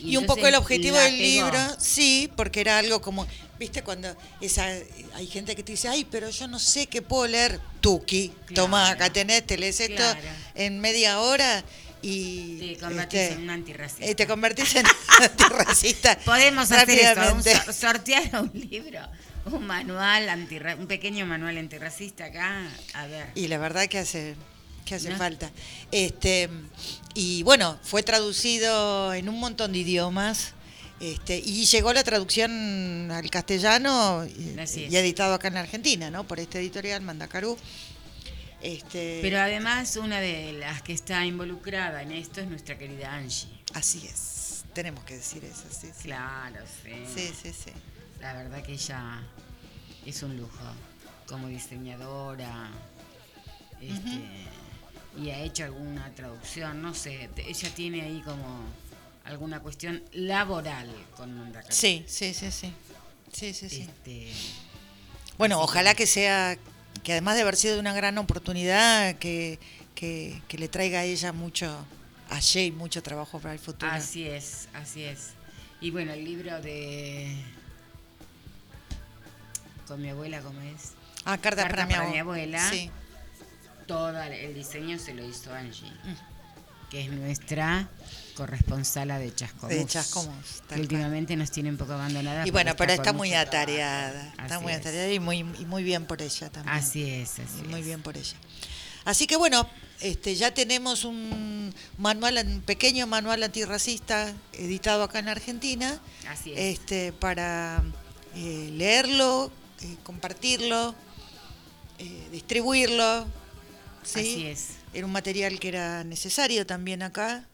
Y un poco el objetivo del pegó. libro, sí, porque era algo como, viste, cuando esa hay gente que te dice, ay, pero yo no sé qué puedo leer, Tuki, Claro. toma, acá tenés, te lees esto Claro. en media hora y... Te convertís este, en un antirracista. eh, te convertís en antirracista. Podemos hacer esto, un sortear un libro, un manual antirra- un pequeño manual antirracista acá, a ver. Y la verdad que hace, que hace ¿No? falta. Este, y bueno, fue traducido en un montón de idiomas. Este, y llegó la traducción al castellano y, editado acá en la Argentina, ¿no? Por esta editorial, Mandacarú. Este, Pero además una de las que está involucrada en esto es nuestra querida Angie. así es, tenemos que decir eso, sí, sí. Claro, sí. Sí, sí, sí. La verdad que ella es un lujo como diseñadora. este, Y ha hecho alguna traducción, no sé, ella tiene ahí como alguna cuestión laboral con Mandacaru. Sí, sí, sí, sí. Sí, sí, sí. Este, Bueno, ojalá que sea, que además de haber sido una gran oportunidad, que, que, que le traiga a ella mucho, a Jay, mucho trabajo para el futuro. Así es, así es. Y bueno, el libro de. Con mi abuela, ¿cómo es? Ah, cartas Carta para, mi, para abue- mi abuela. Sí. Todo el diseño se lo hizo Angie, Mm. que es nuestra corresponsala de Chascomús. De Chascomús, Que cual. últimamente nos tiene un poco abandonada. Y bueno, pero está muy atareada. Está muy es. atareada y muy, y muy bien por ella también. Así es, así Y muy es. bien por ella. Así que bueno, este, ya tenemos un manual, un pequeño manual antirracista editado acá en Argentina. Así es. este, para eh, leerlo, eh, compartirlo, eh, distribuirlo. ¿sí? Así es. Era un material que era necesario también acá,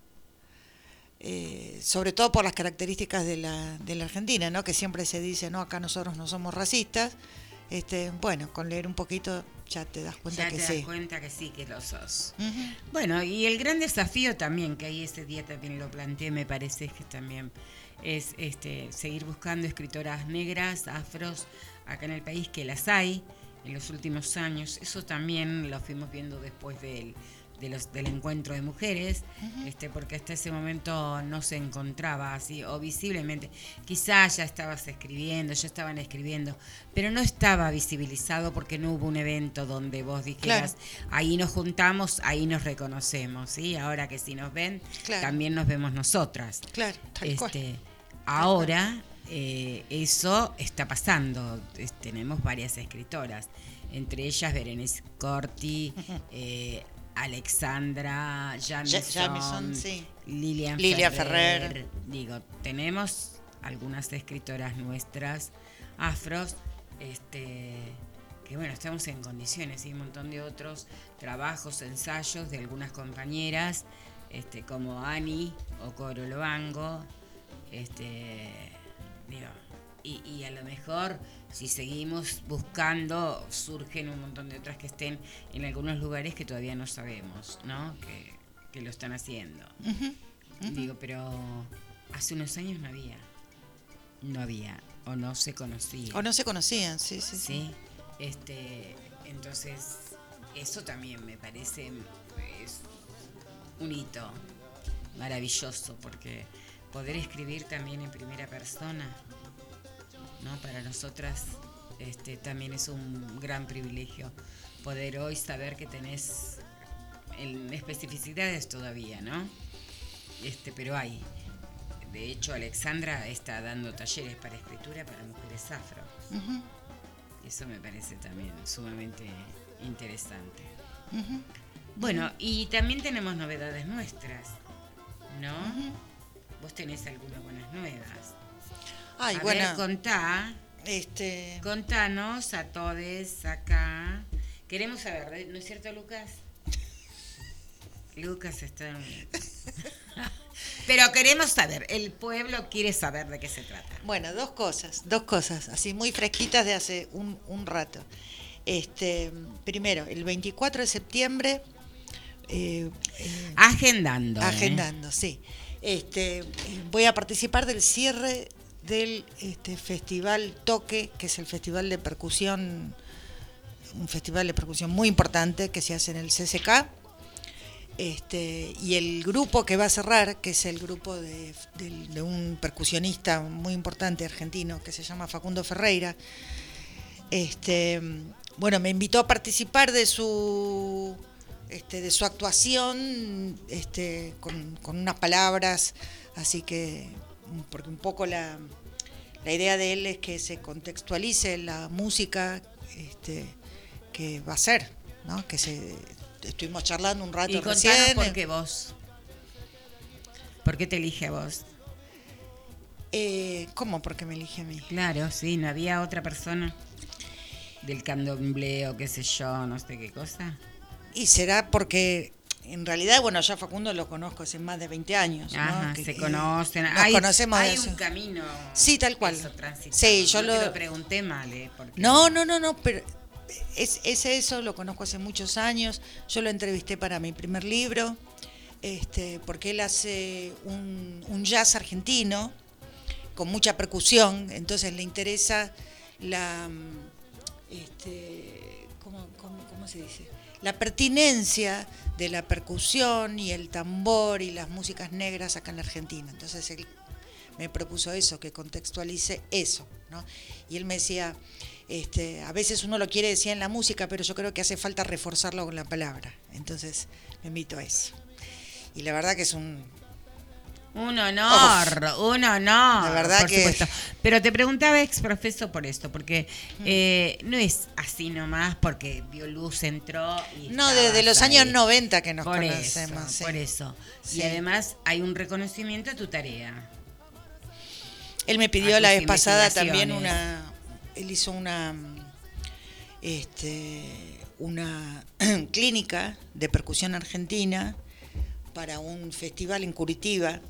eh, sobre todo por las características de la, de la Argentina, ¿no? que siempre se dice, no, acá nosotros no somos racistas. Este, bueno, con leer un poquito ya te das cuenta Ya que te sí. das cuenta que sí, que lo sos. Bueno, y el gran desafío también, que ahí ese día también lo planteé, me parece que también es este seguir buscando escritoras negras, afros, acá en el país, que las hay en los últimos años. Eso también lo fuimos viendo después del, de los, del encuentro de mujeres, este, porque hasta ese momento no se encontraba así, o visiblemente. Quizás ya estabas escribiendo, ya estaban escribiendo, pero no estaba visibilizado porque no hubo un evento donde vos dijeras, ahí nos juntamos, ahí nos reconocemos, ¿sí? Ahora que si nos ven, Claro. también nos vemos nosotras. Claro, tal cual. Este, ahora eh, eso está pasando. Es- tenemos varias escritoras, entre ellas Berenice Corti, eh, Alexandra Jamison, sí. Lilian Lilia Ferrer. Ferrer. Digo, tenemos algunas escritoras nuestras afros, este que bueno, estamos en condiciones y un montón de otros trabajos, ensayos de algunas compañeras, este, como Ani o Coro Lobango, este, digo, y, y a lo mejor si seguimos buscando surgen un montón de otras que estén en algunos lugares que todavía no sabemos, ¿no? Que, que lo están haciendo. Digo, pero hace unos años no había, no había o no se conocía. O no se conocían, sí, sí, sí. Sí, este, entonces eso también me parece es un hito maravilloso porque poder escribir también en primera persona, ¿no? Para nosotras este, también es un gran privilegio poder hoy saber que tenés en especificidades todavía, ¿no? Este, pero hay. De hecho, Alexandra está dando talleres para escritura para mujeres afro. Eso me parece también sumamente interesante. Bueno, y también tenemos novedades nuestras, ¿no? Vos tenés algunas buenas nuevas. Ay, a bueno, ver, contá, este, contanos a todos acá. Queremos saber, ¿no es cierto, Lucas? Lucas está... Pero queremos saber, el pueblo quiere saber de qué se trata. Bueno, dos cosas, dos cosas, así muy fresquitas de hace un, un rato. Este, primero, el 24 de septiembre, eh, eh, Agendando. ¿eh? agendando, sí. Este, voy a participar del cierre del este, festival Toque, que es el festival de percusión, un festival de percusión muy importante que se hace en el CCK. Este, y el grupo que va a cerrar, que es el grupo de, del- de un percusionista muy importante argentino que se llama Facundo Ferreira, este, bueno, me invitó a participar de su, este, de su actuación este, con, con unas palabras, así que, porque un poco la, la idea de él es que se contextualice la música este, que va a ser, ¿no? Que se, estuvimos charlando un rato Y recién. por qué vos. ¿Por qué te elige a vos? Eh, ¿Cómo? Porque me elige a mí. Claro, sí, no había otra persona del candomblé o qué sé yo, no sé qué cosa. Y será porque en realidad, bueno, ya Facundo lo conozco hace más de 20 años. ¿no? Ajá, Que- se conocen. Nos hay, conocemos hay un camino. Sí, tal cual. Sí, yo no lo- pregunté mal, ¿eh? Porque- No, no, no, no, pero es, es eso, lo conozco hace muchos años. Yo lo entrevisté para mi primer libro, este, porque él hace un, un jazz argentino con mucha percusión, entonces le interesa la, este, ¿cómo, cómo- cómo se dice? La pertinencia de la percusión y el tambor y las músicas negras acá en la Argentina. Entonces él me propuso eso, que contextualice eso, ¿no? Y él me decía, este, a veces uno lo quiere decir en la música, pero yo creo que hace falta reforzarlo con la palabra. Entonces me invito a eso. Y la verdad que es un... Un honor, un honor. La verdad por que- supuesto. Pero te preguntaba ex profeso por esto, porque eh, no es así nomás porque Bioluz entró y No, desde los ahí. años 90 que nos por conocemos. Eso, sí. Por eso. Sí. Y además hay un reconocimiento a tu tarea. Él me pidió la vez pasada también una. Él hizo una. Este, una clínica de percusión argentina para un festival en Curitiba.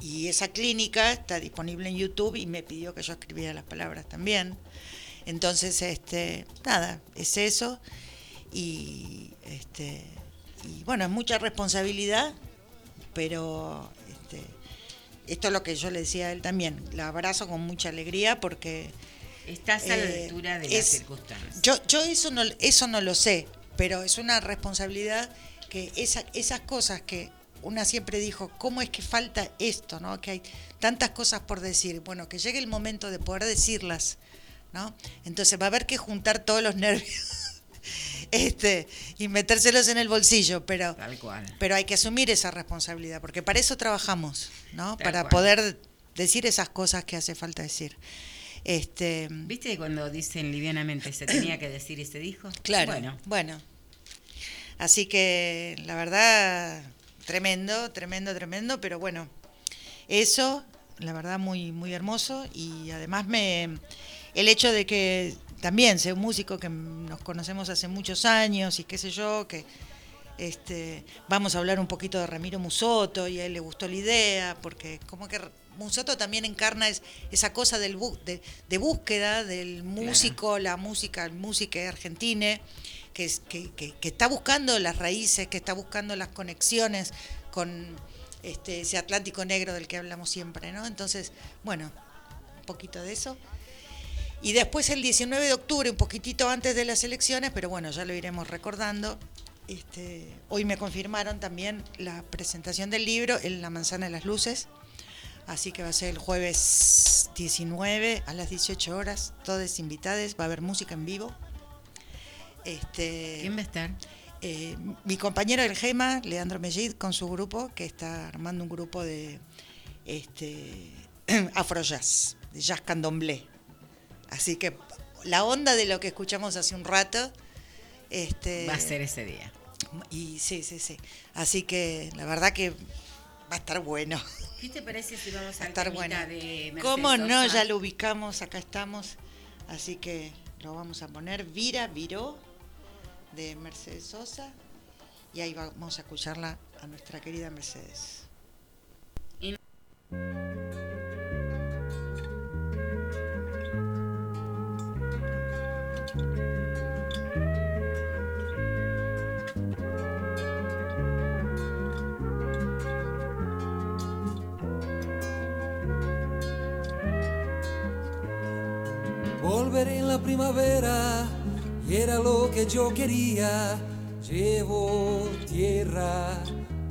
Y esa clínica está disponible en YouTube y me pidió que yo escribiera las palabras también. Entonces, este, nada, es eso. Y, este, y bueno, es mucha responsabilidad, pero este, esto es lo que yo le decía a él también. La abrazo con mucha alegría porque Estás a la Eh, altura de las es- circunstancias. yo, yo eso no eso no lo sé, pero es una responsabilidad que esa, esas cosas que una siempre dijo, ¿cómo es que falta esto? ¿no? Que hay tantas cosas por decir. Bueno, que llegue el momento de poder decirlas, ¿no? Entonces va a haber que juntar todos los nervios este, y metérselos en el bolsillo, pero, Tal cual. pero hay que asumir esa responsabilidad, porque para eso trabajamos, ¿no? Tal Para cual. poder decir esas cosas que hace falta decir. Este, ¿Viste cuando dicen livianamente se tenía que decir y se dijo? Claro. Bueno, Bueno. Así que la verdad, tremendo, tremendo, tremendo, pero bueno, eso, la verdad, muy, muy hermoso. Y además me el hecho de que también sea un músico que nos conocemos hace muchos años y qué sé yo, que este, vamos a hablar un poquito de Ramiro Musoto y a él le gustó la idea, porque como que Musoto también encarna es- esa cosa del bu- de, de búsqueda del músico, la música, el músico argentino, que, que- que está buscando las raíces, que está buscando las conexiones con este, ese Atlántico Negro del que hablamos siempre, ¿no? Entonces, bueno, un poquito de eso. Y después el 19 de octubre, un poquitito antes de las elecciones, pero bueno, ya lo iremos recordando. Este, hoy me confirmaron también la presentación del libro en La Manzana de las Luces. Así que va a ser el jueves 19 a las 18 horas, todos invitados, va a haber música en vivo. Este, ¿quién va a estar? eh, mi compañero del GEMA, Leandro Mellid, con su grupo, que está armando un grupo de este, afrojazz, de jazz candomblé. Así que la onda de lo que escuchamos hace un rato. Este, Va a ser ese día. Y sí, sí, sí. Así que la verdad que va a estar bueno. ¿Qué te parece si vamos Va a estar bueno. de Mercedes ¿Cómo no? Ya lo ubicamos, acá estamos. Así que lo vamos a poner. Vira, viró, de Mercedes Sosa y ahí vamos a escucharla a nuestra querida Mercedes. Y... Volveré en la primavera era lo que yo quería. Llevo tierra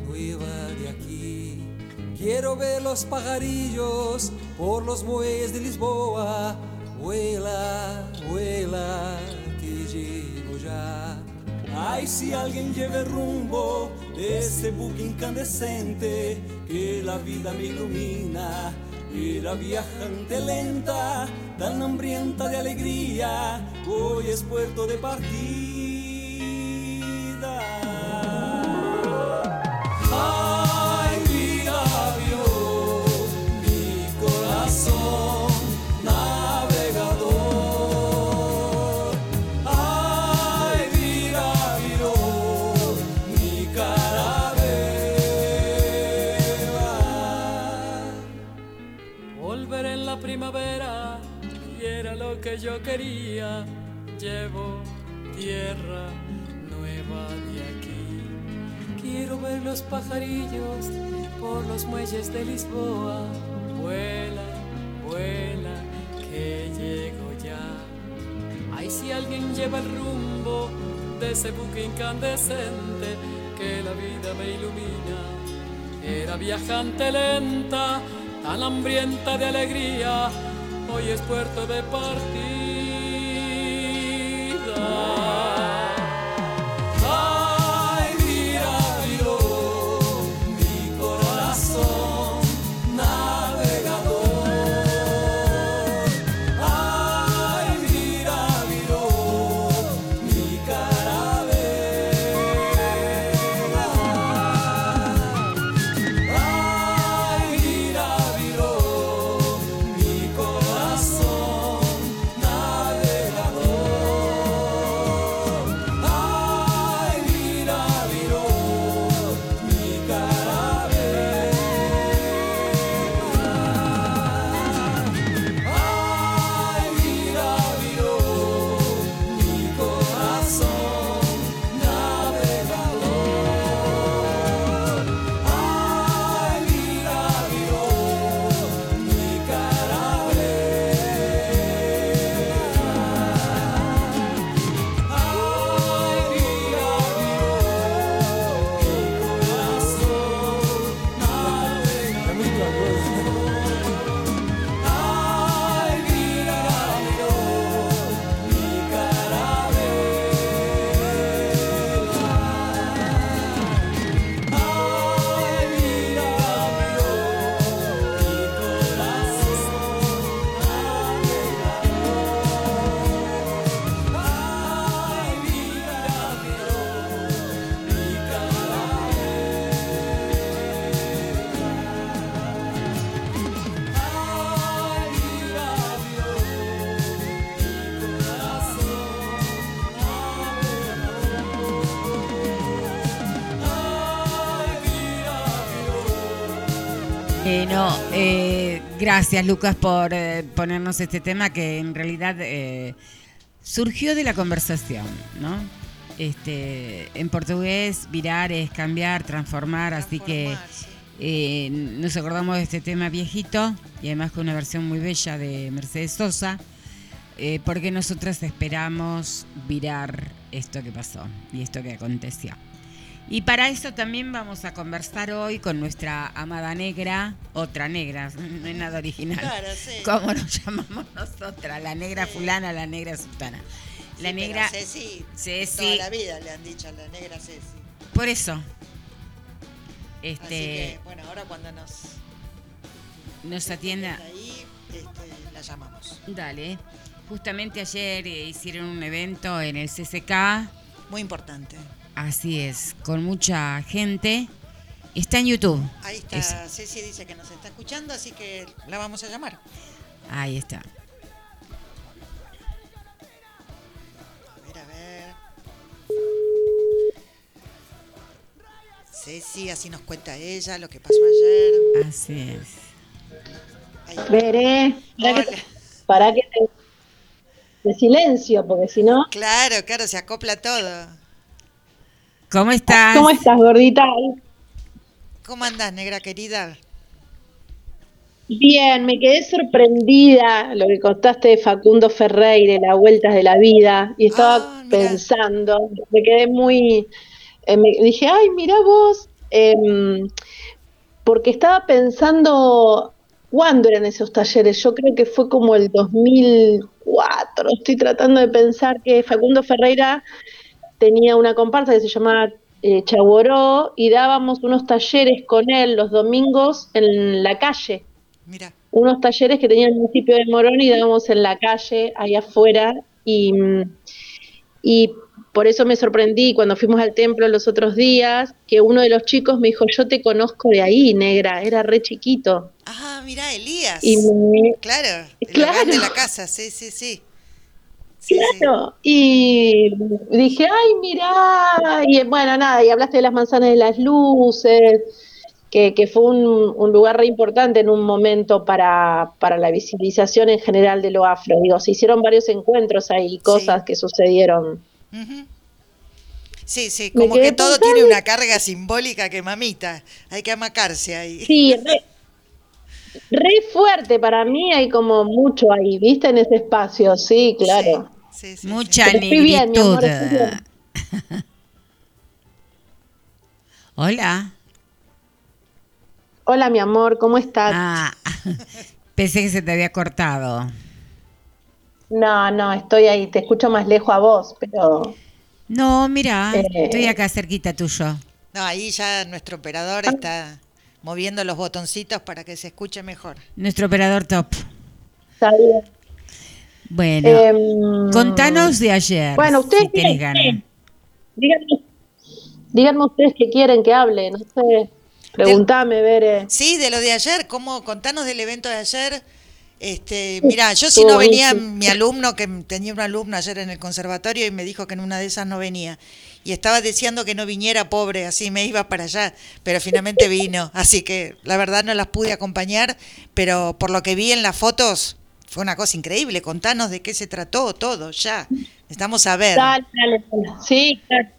nueva de aquí. Quiero ver los pajarillos por los muelles de Lisboa. Vuela, vuela, que llego ya. Ay, si alguien lleva el rumbo de ese buque incandescente que la vida me ilumina. Era viajante lenta, tan hambrienta de alegría, hoy es puerto de partida. Yo quería. Llevo tierra nueva de aquí. Quiero ver los pajarillos por los muelles de Lisboa. Vuela, vuela, que llego ya. Ay, si alguien lleva el rumbo de ese buque incandescente que la vida me ilumina. Era viajante lenta, tan hambrienta de alegría, hoy es puerto de partida. Gracias Lucas por eh, ponernos este tema que en realidad eh, surgió de la conversación, ¿no? Este, en portugués, virar es cambiar, transformar, así que eh, nos acordamos de este tema viejito y además con una versión muy bella de Mercedes Sosa, porque nosotras esperamos virar esto que pasó y esto que aconteció. Y para eso también vamos a conversar hoy con nuestra amada negra, otra negra, no es nada original. Claro, sí. ¿Cómo nos llamamos nosotras? La negra fulana, la negra sultana. La Sí, pero negra, Ceci, Ceci. toda la vida le han dicho a la negra Ceci. por eso. Así Este, que, bueno, ahora cuando nos nos atienda. ahí, este, la llamamos. Dale. Justamente ayer eh, hicieron un evento en el CCK. Muy importante. Así es, con mucha gente. Está en YouTube. Ahí está, Eso. Ceci dice que nos está escuchando, así que la vamos a llamar. Ahí está. A ver, a ver. Ceci, así nos cuenta ella lo que pasó ayer. Así es. Ahí. Veré. Para que, para que te- de silencio, porque si no. Claro, claro, se acopla todo. ¿Cómo estás? ¿Cómo Ah, estás, gordita? ¿Cómo andás, negra querida? Bien, me quedé sorprendida lo que contaste de Facundo Ferreira, las vueltas de la vida, y estaba Ah, pensando, me quedé muy, eh, me dije, ay, mira vos, em, porque estaba pensando cuándo eran esos talleres, yo creo que fue como el 2004, estoy tratando de pensar que Facundo Ferreira tenía una comparsa que se llamaba eh, Chaguoró y dábamos unos talleres con él los domingos en la calle Mira, unos talleres que tenía el municipio de Morón y dábamos en la calle, ahí afuera, y, y por eso me sorprendí cuando fuimos al templo los otros días, que uno de los chicos me dijo, yo te conozco de ahí, negra, era re chiquito. ah, mira, Elías. Y me, Claro, el Claro. de la casa, sí, sí, sí. Claro, y dije, ay, mirá, y bueno, nada, y hablaste de las manzanas de las luces, que, que fue un, un lugar re importante en un momento para, para la visibilización en general de lo afro. Digo, se hicieron varios encuentros ahí, cosas que sucedieron. Sí, sí, como que todo pensando- tiene una carga simbólica que mamita, hay que amacarse ahí. Sí, re, re fuerte para mí, hay como mucho ahí, ¿viste? En ese espacio, sí, claro. Sí, sí, sí. Mucha negritud. Hola. Hola, mi amor, ¿cómo estás? Ah, pensé que se te había cortado. No, no, estoy ahí, te escucho más lejos a vos, pero... No, mira, Eh. estoy acá cerquita tuyo. No, ahí ya nuestro operador está moviendo los botoncitos para que se escuche mejor. Nuestro operador top. Está bien. Bueno, Em, contanos de ayer. Bueno, ustedes si quieren- ganas. Díganme, díganme ustedes qué quieren que hable, no sé. Preguntame, Bere. Sí, de lo de ayer, ¿cómo? Contanos del evento de ayer. Este, mira, yo si no venía mi alumno, que tenía un alumno ayer en el conservatorio y me dijo que en una de esas no venía. Y estaba deseando que no viniera, pobre, así me iba para allá, pero finalmente vino. Así que la verdad no las pude acompañar, pero por lo que vi en las fotos fue una cosa increíble. Contanos de qué se trató todo, ya. Necesitamos saber. Dale, dale, dale. Sí, claro.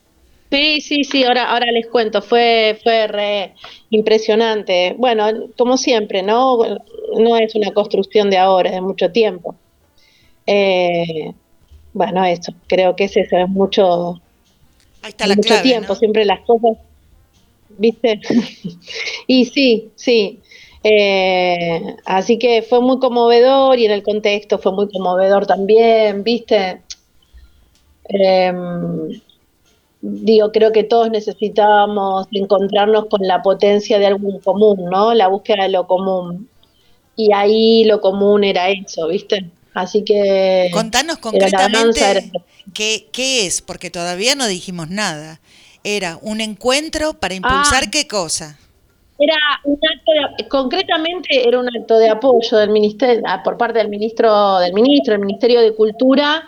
Sí, sí, sí, ahora, ahora les cuento, fue, fue re impresionante. Bueno, como siempre, ¿no? No es una construcción de ahora, es de mucho tiempo. Eh, bueno, eso, creo que es eso, es mucho, Ahí está la mucho clave, tiempo, ¿no? siempre las cosas, ¿viste? y sí, sí. Eh, así que fue muy conmovedor y en el contexto fue muy conmovedor también, ¿viste? Em, digo, creo que todos necesitábamos encontrarnos con la potencia de algo común, ¿no? La búsqueda de lo común. Y ahí lo común era eso, ¿viste? Así que... Contanos era- concretamente qué, qué es, porque todavía no dijimos nada. Era un encuentro para impulsar Ah. qué cosa. Era un acto de, concretamente era un acto de apoyo del ministerio por parte del ministro del ministro del Ministerio de Cultura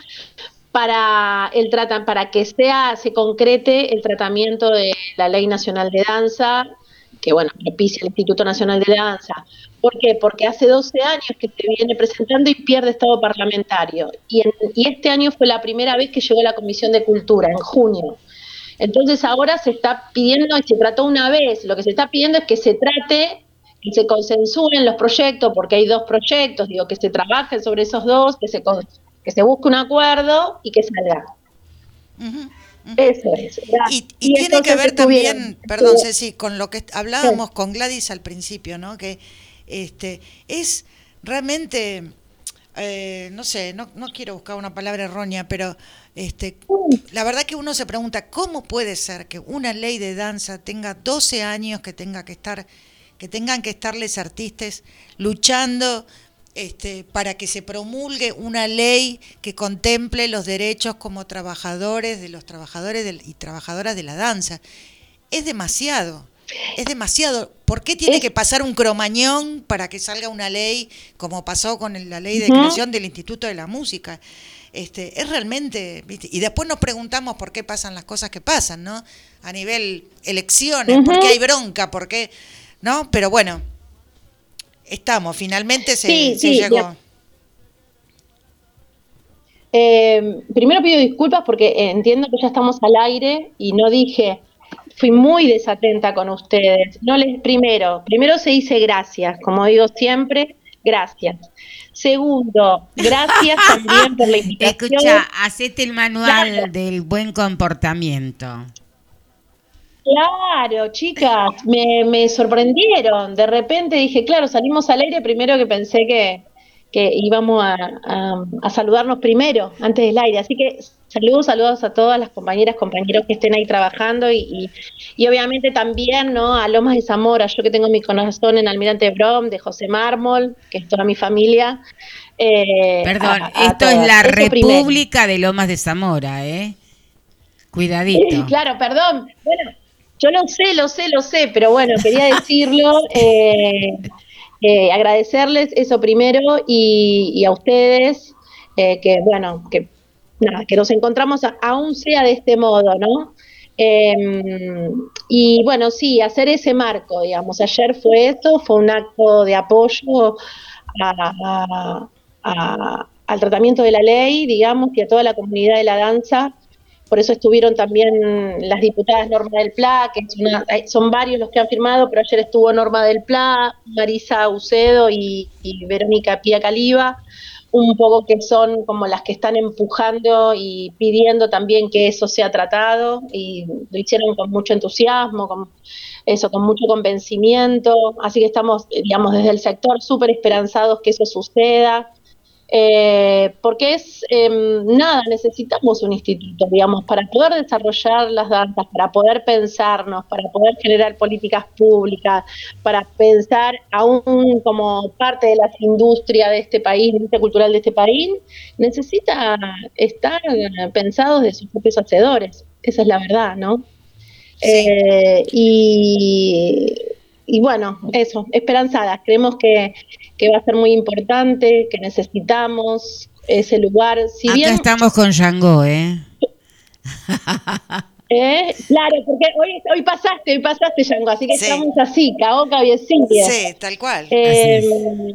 para el trata, para que sea se concrete el tratamiento de la Ley Nacional de Danza que bueno propicia el Instituto Nacional de Danza. ¿Por qué? Porque hace 12 años que se viene presentando y pierde estado parlamentario y, en- y este año fue la primera vez que llegó a la Comisión de Cultura en junio. Entonces ahora se está pidiendo, y se trató una vez, lo que se está pidiendo es que se trate, que se consensúen los proyectos, porque hay dos proyectos, digo, que se trabajen sobre esos dos, que se, que se busque un acuerdo y que salga. Eso es. Y, y tiene que ver también, perdón estuvo- Ceci, con lo que hablábamos con Gladys al principio, ¿no? Que este es realmente, eh, no sé, no, no quiero buscar una palabra errónea, pero este, la verdad que uno se pregunta, ¿cómo puede ser que una ley de danza tenga 12 años que tenga que estar, que tengan que estarles artistas luchando este, para que se promulgue una ley que contemple los derechos como trabajadores de los trabajadores y trabajadoras de la danza. Es demasiado, es demasiado. ¿Por qué tiene Es- que pasar un cromañón para que salga una ley como pasó con la ley de creación del Instituto de la Música? Este, es realmente, ¿viste? y después nos preguntamos por qué pasan las cosas que pasan, ¿no? A nivel elecciones, por qué hay bronca, por qué, ¿no? Pero bueno, estamos, finalmente se, Sí, se sí, llegó. Eh, primero pido disculpas porque entiendo que ya estamos al aire y no dije fui muy desatenta con ustedes. No les, primero, primero se dice gracias, como digo siempre, gracias. Segundo, gracias también por la invitación. Escucha, hacete el manual Claro. del buen comportamiento. Claro, chicas, me, me sorprendieron. De repente dije, claro, salimos al aire primero que pensé que, que íbamos a, a- a saludarnos primero, antes del aire. Así que saludos, saludos a todas las compañeras, compañeros que estén ahí trabajando y, y, y obviamente también ¿no? a Lomas de Zamora, yo que tengo mi corazón en Almirante Brom, de José Mármol, que es toda mi familia. eh, Perdón, a- esto es la Eso primero. República de Lomas de Zamora, ¿eh? Cuidadito. Claro, perdón. Bueno, yo lo sé, lo sé, lo sé, pero bueno, quería decirlo, eh, eh, agradecerles eso primero y, a ustedes, eh, que bueno, que nada, que nos encontramos aún sea de este modo, ¿no? Eh, y bueno, sí, hacer ese marco, digamos, ayer fue esto, fue un acto de apoyo a- a- al tratamiento de la ley, digamos, y a toda la comunidad de la danza. Por eso estuvieron también las diputadas Norma del Pla, que son varios los que han firmado, pero ayer estuvo Norma del Pla, Marisa Ucedo y, Verónica Pía Caliba, un poco que son como las que están empujando y pidiendo también que eso sea tratado, y lo hicieron con mucho entusiasmo, con eso, con mucho convencimiento, así que estamos, digamos, desde el sector súper esperanzados que eso suceda. Eh, porque es em, nada, necesitamos un instituto, digamos, para poder desarrollar las danzas, para poder pensarnos, para poder generar políticas públicas, para pensar aún como parte de las industrias de este país, de la industria cultural de este país, necesita estar pensados de sus propios hacedores, esa es la verdad, ¿no? Eh, y, y bueno, eso, esperanzadas, creemos que, que va a ser muy importante, que necesitamos ese lugar. Si Acá bien, estamos con Yango, ¿eh? eh, claro, porque hoy, hoy pasaste, hoy pasaste, Yango, así que Sí. estamos así, Caoca Viesilia. Sí, tal cual. Eh,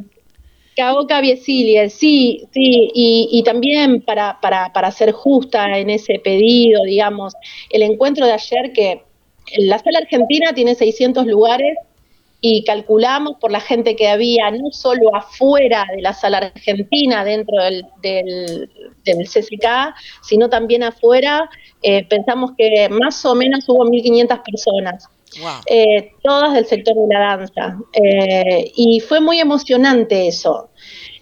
Caoca Viesilie, sí, sí, y, y también para, para, para ser justa en ese pedido, digamos, el encuentro de ayer que la sala argentina tiene 600 lugares y calculamos por la gente que había, no solo afuera de la sala argentina, dentro del, del, del CCK, sino también afuera, eh, pensamos que más o menos hubo 1.500 personas Wow. eh, todas del sector de la danza. Eh, y fue muy emocionante eso,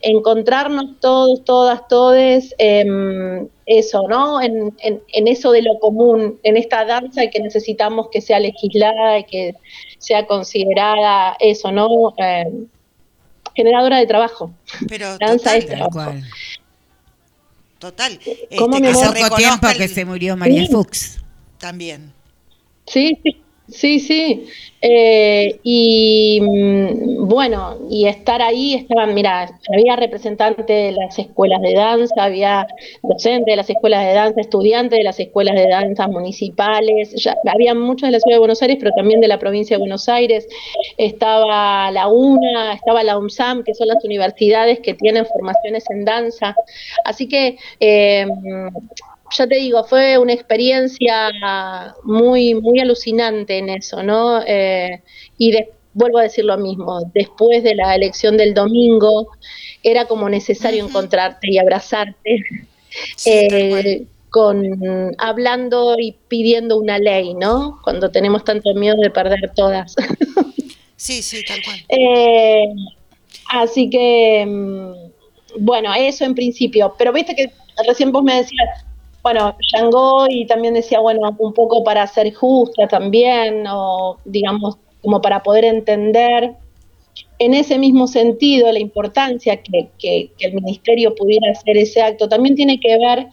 encontrarnos todos, todas, todes, em, eso, ¿no? En, en- en eso de lo común, en esta danza y que necesitamos que sea legislada y que sea considerada eso, ¿no? Em, generadora de trabajo. Pero Danza total, es Tal trabajo. cual. total. ¿Cómo Este, mojo? Poco tiempo el- que se murió María Sí. Fuchs. También. Sí, sí, sí, sí. Eh, y mm, bueno, y estar ahí estaban, mira, había representantes de las escuelas de danza, había docentes de las escuelas de danza, estudiantes de las escuelas de danza municipales, había muchos de la ciudad de Buenos Aires, pero también de la provincia de Buenos Aires, estaba la UNA, estaba la UNSAM, que son las universidades que tienen formaciones en danza. Así que eh, ya te digo, fue una experiencia muy, muy alucinante en eso, ¿no? Eh, y de- vuelvo a decir lo mismo, después de la elección del domingo, era como necesario encontrarte y abrazarte, Sí, eh, con hablando y pidiendo una ley, ¿no? Cuando tenemos tanto miedo de perder todas. Sí, sí, tal cual. Eh, así que, mm, bueno, eso en principio. Pero viste que recién vos me decías, bueno, Yango y también decía, bueno, un poco para ser justa también, o digamos, como para poder entender en ese mismo sentido la importancia que, que- que el ministerio pudiera hacer ese acto. También tiene que ver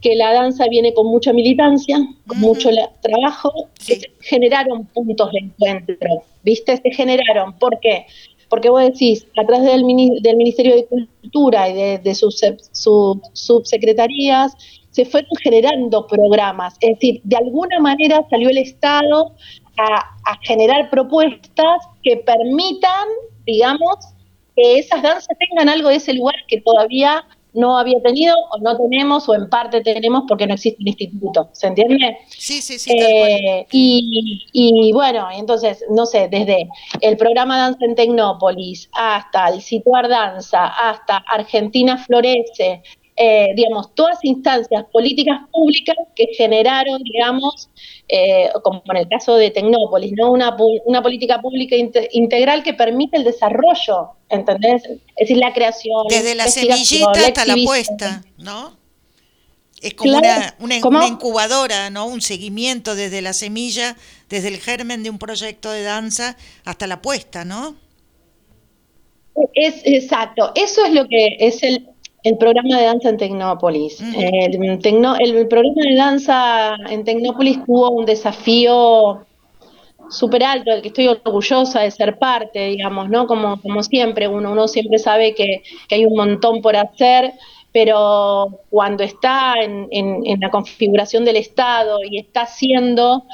que la danza viene con mucha militancia, con Ujú. mucho la- trabajo, Sí. que generaron puntos de encuentro, ¿viste? Se generaron, ¿por qué? Porque vos decís, atrás del, mini- del Ministerio de Cultura y de, de sus, sub- sus subsecretarías, se fueron generando programas, es decir, de alguna manera salió el Estado a, a generar propuestas que permitan, digamos, que esas danzas tengan algo de ese lugar que todavía no había tenido o no tenemos o en parte tenemos porque no existe un instituto, ¿se entiende? Sí, sí, sí. Eh, y, y bueno, entonces, no sé, desde el programa Danza en Tecnópolis hasta el Situar Danza, hasta Argentina Florece, eh, digamos, todas instancias políticas públicas que generaron, digamos, eh, como en el caso de Tecnópolis, ¿no? Una, una política pública inte- integral que permite el desarrollo, ¿entendés? Es decir, la creación. Desde la semillita hasta la puesta, ¿no? Es como Claro, una, una, ¿cómo? una incubadora, ¿no? Un seguimiento desde la semilla, desde el germen de un proyecto de danza hasta la puesta, ¿no? Es exacto, eso es lo que es el, el programa de danza en Tecnópolis. El, tecno- el programa de danza en Tecnópolis tuvo un desafío súper alto, del que estoy orgullosa de ser parte, digamos, ¿no? Como, como siempre, uno, uno siempre sabe que, que hay un montón por hacer, pero cuando está en, en- en la configuración del Estado y está haciendo,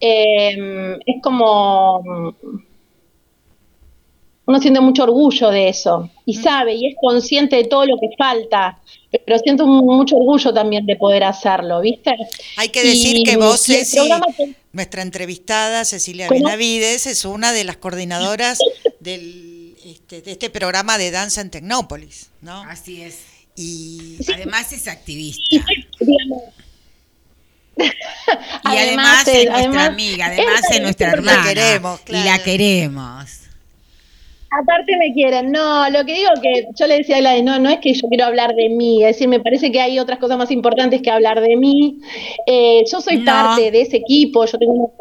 eh, es como uno siente mucho orgullo de eso y sabe y es consciente de todo lo que falta, pero siento mucho orgullo también de poder hacerlo, ¿viste? Hay que decir Y- que vos, Ceci, nuestra entrevistada, Cecilia ¿Cómo? Benavides, es una de las coordinadoras del, este, de este programa de danza en Tecnópolis, ¿no? Así es. Y Además es activista. Y además, es nuestra además, amiga, además es- es nuestra La hermana. queremos, Y la queremos. Aparte me quieren, no, lo que digo que yo le decía a Gladys, no, no es que yo quiero hablar de mí, es decir, me parece que hay otras cosas más importantes que hablar de mí. Eh, yo soy No. parte de ese equipo, yo tengo una,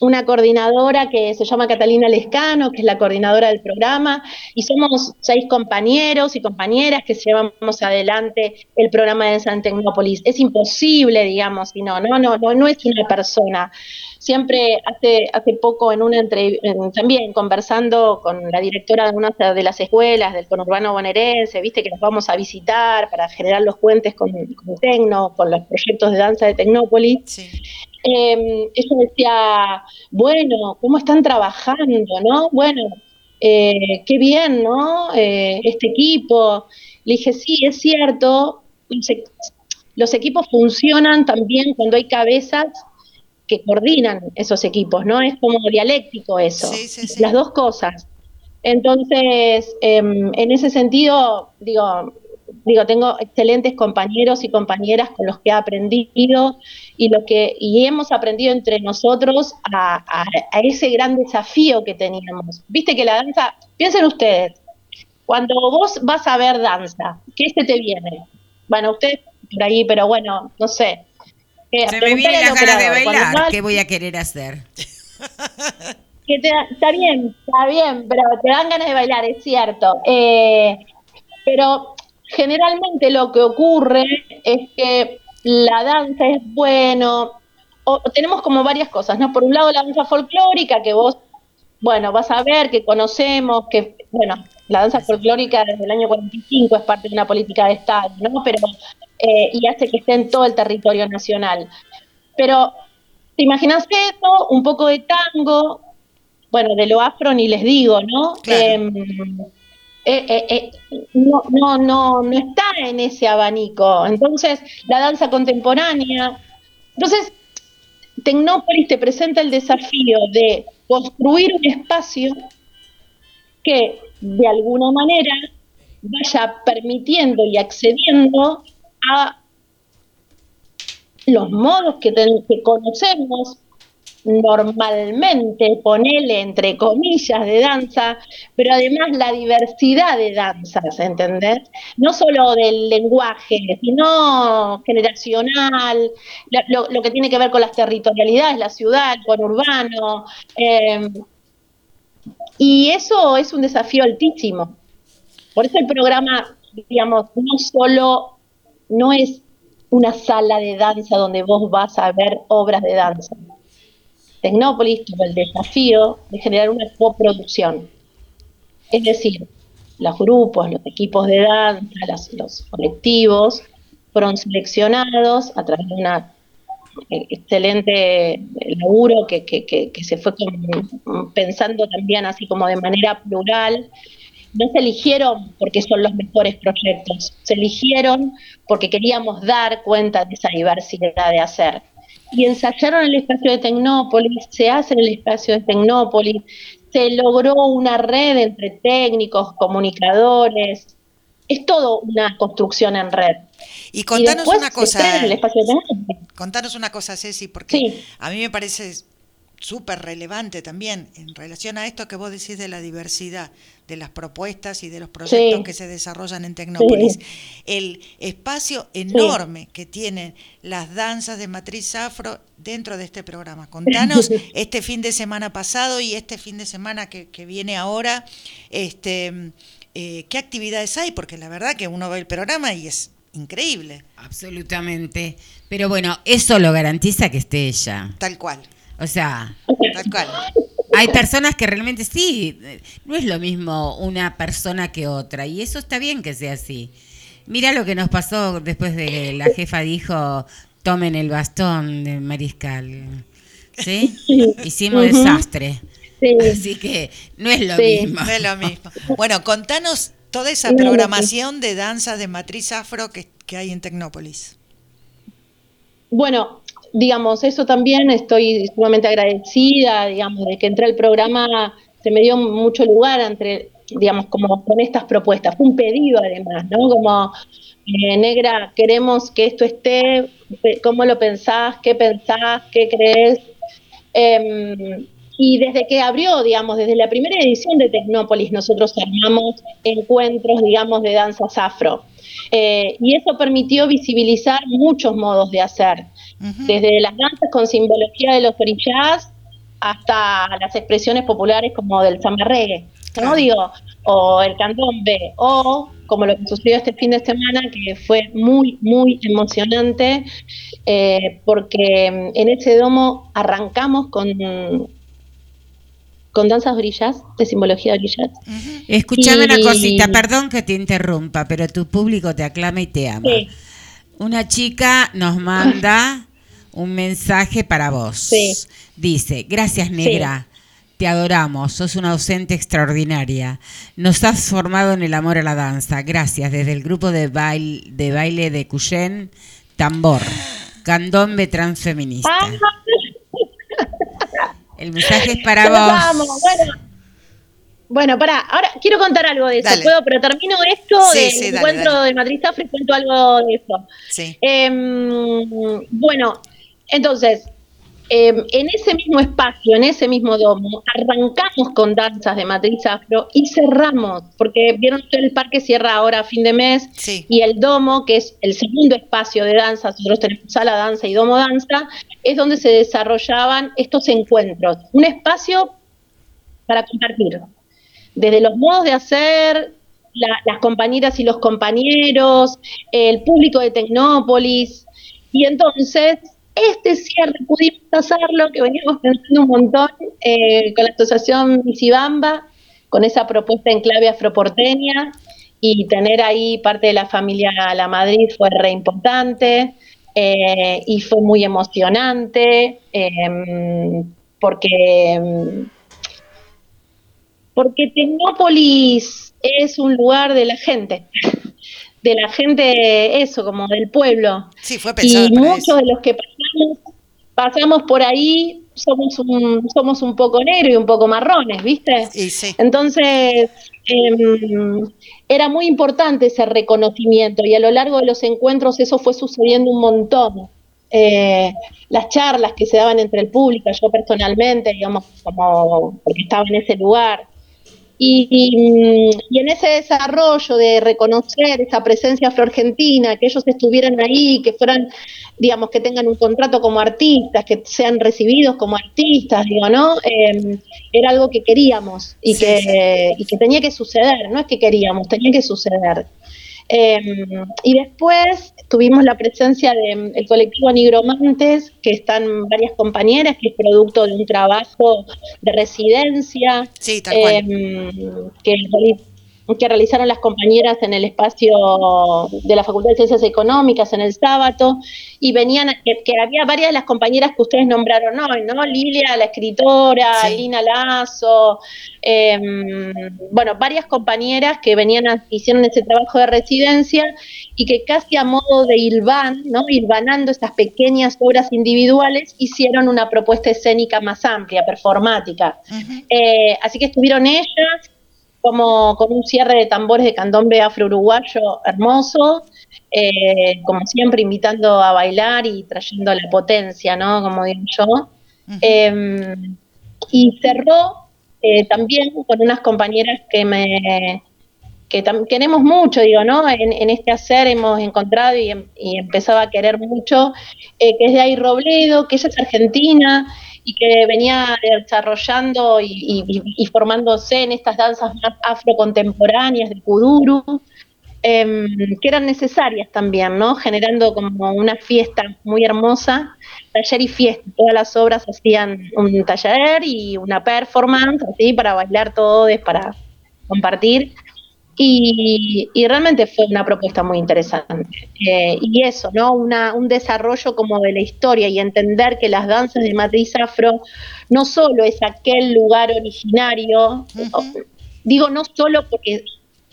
una coordinadora que se llama Catalina Lescano, que es la coordinadora del programa, y somos seis compañeros y compañeras que llevamos adelante el programa de San Tecnópolis. Es imposible, digamos, si no, no, no, no, no es una persona. Siempre hace, hace poco en una entrevista, también conversando con la directora de una de las escuelas del conurbano bonaerense, viste que nos vamos a visitar para generar los puentes con, con Tecno, con los proyectos de danza de Tecnópolis. sí. Eh, ella decía, bueno, ¿cómo están trabajando, no? Bueno, eh, qué bien, ¿no? Eh, este equipo. Le dije, sí, es cierto, los, e- los equipos funcionan también cuando hay cabezas que coordinan esos equipos, ¿no? Es como dialéctico eso, Sí, sí, sí. las dos cosas. Entonces, em, en ese sentido, digo, digo, tengo excelentes compañeros y compañeras con los que he aprendido y lo que y hemos aprendido entre nosotros a, a- a ese gran desafío que teníamos. Viste que la danza, piensen ustedes, cuando vos vas a ver danza, ¿qué se te viene? Bueno, ustedes por ahí, pero bueno, no sé. Eh, Se me vienen las ganas de bailar. vas- ¿Qué voy a querer hacer? que te da- está bien, está bien, pero te dan ganas de bailar, es cierto. Eh, pero generalmente lo que ocurre es que la danza es bueno, o, tenemos como varias cosas, ¿no? Por un lado la danza folclórica, que vos, bueno, vas a ver, que conocemos, que, bueno, la danza folclórica desde el año 45 es parte de una política de Estado, ¿no? Pero, eh, y hace que esté en todo el territorio nacional. Pero, ¿te imaginas eso? Un poco de tango, bueno, de lo afro ni les digo, ¿no? Claro. Em, eh, eh, eh, no, no, no, no está en ese abanico. Entonces, la danza contemporánea. Entonces, Tecnópolis te presenta el desafío de construir un espacio que de alguna manera vaya permitiendo y accediendo a los modos que, ten- que conocemos normalmente, ponele entre comillas de danza, pero además la diversidad de danzas, ¿entendés? No solo del lenguaje, sino generacional, lo, que tiene que ver con las territorialidades, la ciudad, el conurbano. eh, y eso es un desafío altísimo. Por eso el programa, digamos, no solo, no es una sala de danza donde vos vas a ver obras de danza. Tecnópolis tuvo el desafío de generar una coproducción. Es decir, los grupos, los equipos de danza, los colectivos fueron seleccionados a través de una eh, excelente laburo que, se fue pensando también así como de manera plural no se eligieron porque son los mejores proyectos, se eligieron porque queríamos dar cuenta de esa diversidad de hacer. Y ensayaron en el espacio de Tecnópolis, se hace en el espacio de Tecnópolis, se logró una red entre técnicos, comunicadores, es todo una construcción en red. Y contanos una cosa, crea en el espacio de Tecnópolis. contanos una cosa, Ceci, porque Sí. a mí me parece súper relevante también en relación a esto que vos decís de la diversidad de las propuestas y de los proyectos Sí. que se desarrollan en Tecnópolis. Sí. El espacio enorme que tienen las danzas de matriz afro dentro de este programa. Contanos este fin de semana pasado y este fin de semana que, que viene ahora, este, eh, qué actividades hay, porque la verdad que uno ve el programa y es increíble, Absolutamente. Pero bueno, eso lo garantiza que esté ella. tal cual, O sea, tal cual. hay personas que realmente sí, no es lo mismo una persona que otra, y eso está bien que sea así. Mira lo que nos pasó después de que la jefa dijo, tomen el bastón de mariscal. ¿Sí? Hicimos Ujú. desastre. Sí. Así que no es lo Sí. mismo. No es lo mismo. Bueno, contanos toda esa programación de danzas de matriz afro que, que hay en Tecnópolis. Bueno, digamos, eso también estoy sumamente agradecida, digamos, de que entré al programa, se me dio mucho lugar entre, digamos, como con estas propuestas. Fue un pedido además, ¿no? Como, eh, negra, queremos que esto esté, pe- ¿cómo lo pensás? ¿Qué pensás? ¿Qué crees? Em, y desde que abrió, digamos, desde la primera edición de Tecnópolis, nosotros armamos encuentros, digamos, de danzas afro. Eh, y eso permitió visibilizar muchos modos de hacer, desde las danzas con simbología de los orillás hasta las expresiones populares como del zamarregue, ¿no? Digo, o el candombe, o como lo que sucedió este fin de semana, que fue muy, muy emocionante, eh, porque en ese domo arrancamos con, con danzas orillas, de simbología orillas. Escuchame una cosita, perdón que te interrumpa, pero tu público te aclama y te ama. Sí. Una chica nos manda un mensaje para vos. Sí. Dice, gracias negra, te adoramos, sos una docente extraordinaria. Nos has formado en el amor a la danza. Gracias, desde el grupo de baile de, baile de Cuyén, Tambor, Candombe Transfeminista. Ah, El mensaje es para vos. amo, Bueno, bueno, pará, ahora quiero contar algo de eso, Dale. ¿puedo? Pero termino esto Sí, del sí, dale, encuentro dale. de Matriz Afro y cuento algo de eso. Sí. Em, bueno, entonces, em, en ese mismo espacio, en ese mismo domo, arrancamos con danzas de matriz afro y cerramos, porque vieron que el parque cierra ahora a fin de mes Sí. y el domo, que es el segundo espacio de danza, nosotros tenemos sala danza y domo danza, es donde se desarrollaban estos encuentros. Un espacio para compartir, desde los modos de hacer, la- las compañeras y los compañeros, el público de Tecnópolis, y entonces este cierre pudimos hacerlo, que veníamos pensando un montón, eh, con la asociación Visibamba, con esa propuesta en clave afroporteña, y tener ahí parte de la familia La Madrid fue re importante, eh, y fue muy emocionante, em, porque em, porque Tecnópolis es un lugar de la gente, de la gente, eso, como del pueblo. Sí, fue pensado Y para muchos eso. de los que pasamos, pasamos por ahí, somos un, somos un poco negros y un poco marrones, ¿viste? Y sí. Entonces, em, era muy importante ese reconocimiento y a lo largo de los encuentros eso fue sucediendo un montón. Eh, las charlas que se daban entre el público, yo personalmente, digamos, como porque estaba en ese lugar. Y, y, y en ese desarrollo de reconocer esa presencia afroargentina, que ellos estuvieran ahí, que fueran, digamos, que tengan un contrato como artistas, que sean recibidos como artistas, digo, ¿no? Eh, era algo que queríamos y, Sí, que, y que tenía que suceder, no es que queríamos, tenía que suceder. Eh, y después tuvimos la presencia del colectivo Nigromantes, que están varias compañeras, que es producto de un trabajo de residencia Sí, tal cual. eh, que, que realizaron las compañeras en el espacio de la Facultad de Ciencias Económicas en el sábado, y venían, que, que había varias de las compañeras que ustedes nombraron hoy, ¿no? Lilia, la escritora, Sí. Lina Lazo, em, bueno, varias compañeras que venían, a- hicieron ese trabajo de residencia y que casi a modo de hilvan, ¿no? Hilvanando estas pequeñas obras individuales, hicieron una propuesta escénica más amplia, performática. Eh, así que estuvieron ellas, como con un cierre de tambores de candombe afro-uruguayo hermoso, eh, como siempre invitando a bailar y trayendo la potencia, ¿no? Como digo yo. Eh, y cerró eh, también con unas compañeras que me que queremos mucho, digo, ¿no? En, en este hacer hemos encontrado y, em- y empezado a querer mucho, eh, que es de ahí Robledo, que ella es argentina y que venía desarrollando y, formándose en estas danzas más afrocontemporáneas del kuduro, em, que eran necesarias también, ¿no? Generando como una fiesta muy hermosa, taller y fiesta. Todas las obras hacían un taller y una performance, así, para bailar todos, para compartir. Y, y realmente fue una propuesta muy interesante. Eh, y eso, ¿no? Una, un desarrollo como de la historia y entender que las danzas de matriz afro no solo es aquel lugar originario, digo no solo porque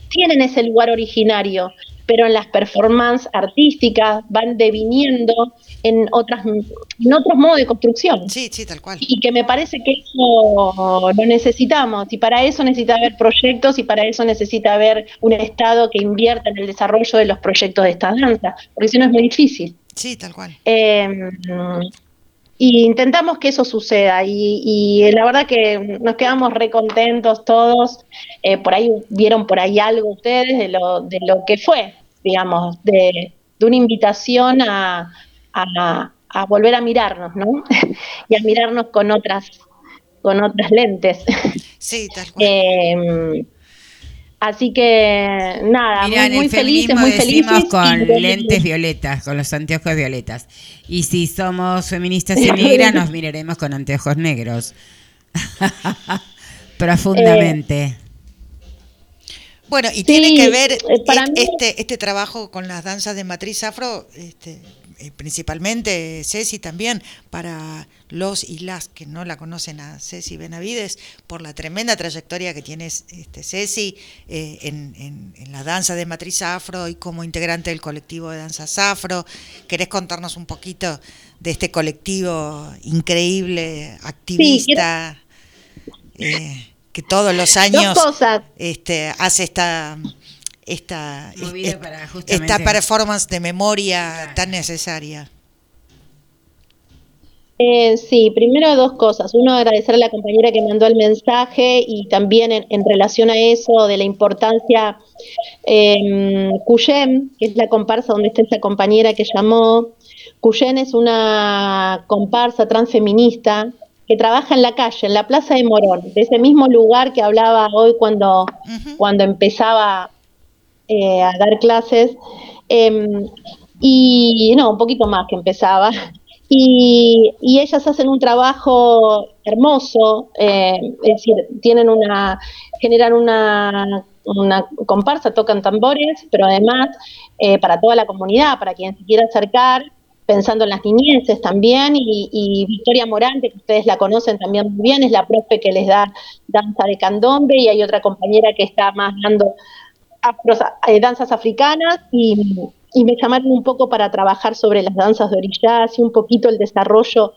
tienen ese lugar originario, pero en las performances artísticas van deviniendo en otras en otros modos de construcción Sí, sí, tal cual. y que me parece que eso lo necesitamos y para eso necesita haber proyectos y para eso necesita haber un Estado que invierta en el desarrollo de los proyectos de estas danzas, porque si no es muy difícil. Sí, tal cual. Eh, y intentamos que eso suceda y, y la verdad que nos quedamos re contentos todos. Eh, por ahí vieron por ahí algo ustedes de lo, de lo que fue, digamos, de, de una invitación a, a- a volver a mirarnos, ¿no? y a mirarnos con otras, con otras lentes. Sí, tal cual. Eh, así que nada, Mirá, muy, en muy el felices, feminismo muy decimos felices. con lentes violetas, con los anteojos violetas. Y si somos feministas y negras, nos miraremos con anteojos negros. Profundamente. Bueno, y Sí, tiene que ver eh, para e- mí- este, este trabajo con las danzas de matriz afro, este, eh, principalmente Ceci también, para los y las que no la conocen a Ceci Benavides, por la tremenda trayectoria que tiene este, Ceci eh, en, en- en la danza de matriz afro y como integrante del colectivo de danzas afro. ¿Querés contarnos un poquito de este colectivo increíble, activista, eh, que todos los años este, hace esta esta, est- para esta performance de memoria tan necesaria. Eh, sí, primero dos cosas. Uno, agradecer a la compañera que mandó el mensaje y también en, en relación a eso de la importancia, eh, Cuyem, que es la comparsa donde está esa compañera que llamó, Cuyem es una comparsa transfeminista que trabaja en la calle, en la Plaza de Morón, de ese mismo lugar que hablaba hoy cuando, cuando empezaba eh, a dar clases. em, y no, un poquito más que empezaba. Y, y ellas hacen un trabajo hermoso, eh, es decir, tienen una, generan una, una comparsa, tocan tambores, pero además eh, para toda la comunidad, para quien se quiera acercar, pensando en las niñeces también, y, Victoria Morante, que ustedes la conocen también muy bien, es la profe que les da danza de candombe, y hay otra compañera que está más dando eh, danzas africanas y, me llamaron un poco para trabajar sobre las danzas de orillas y un poquito el desarrollo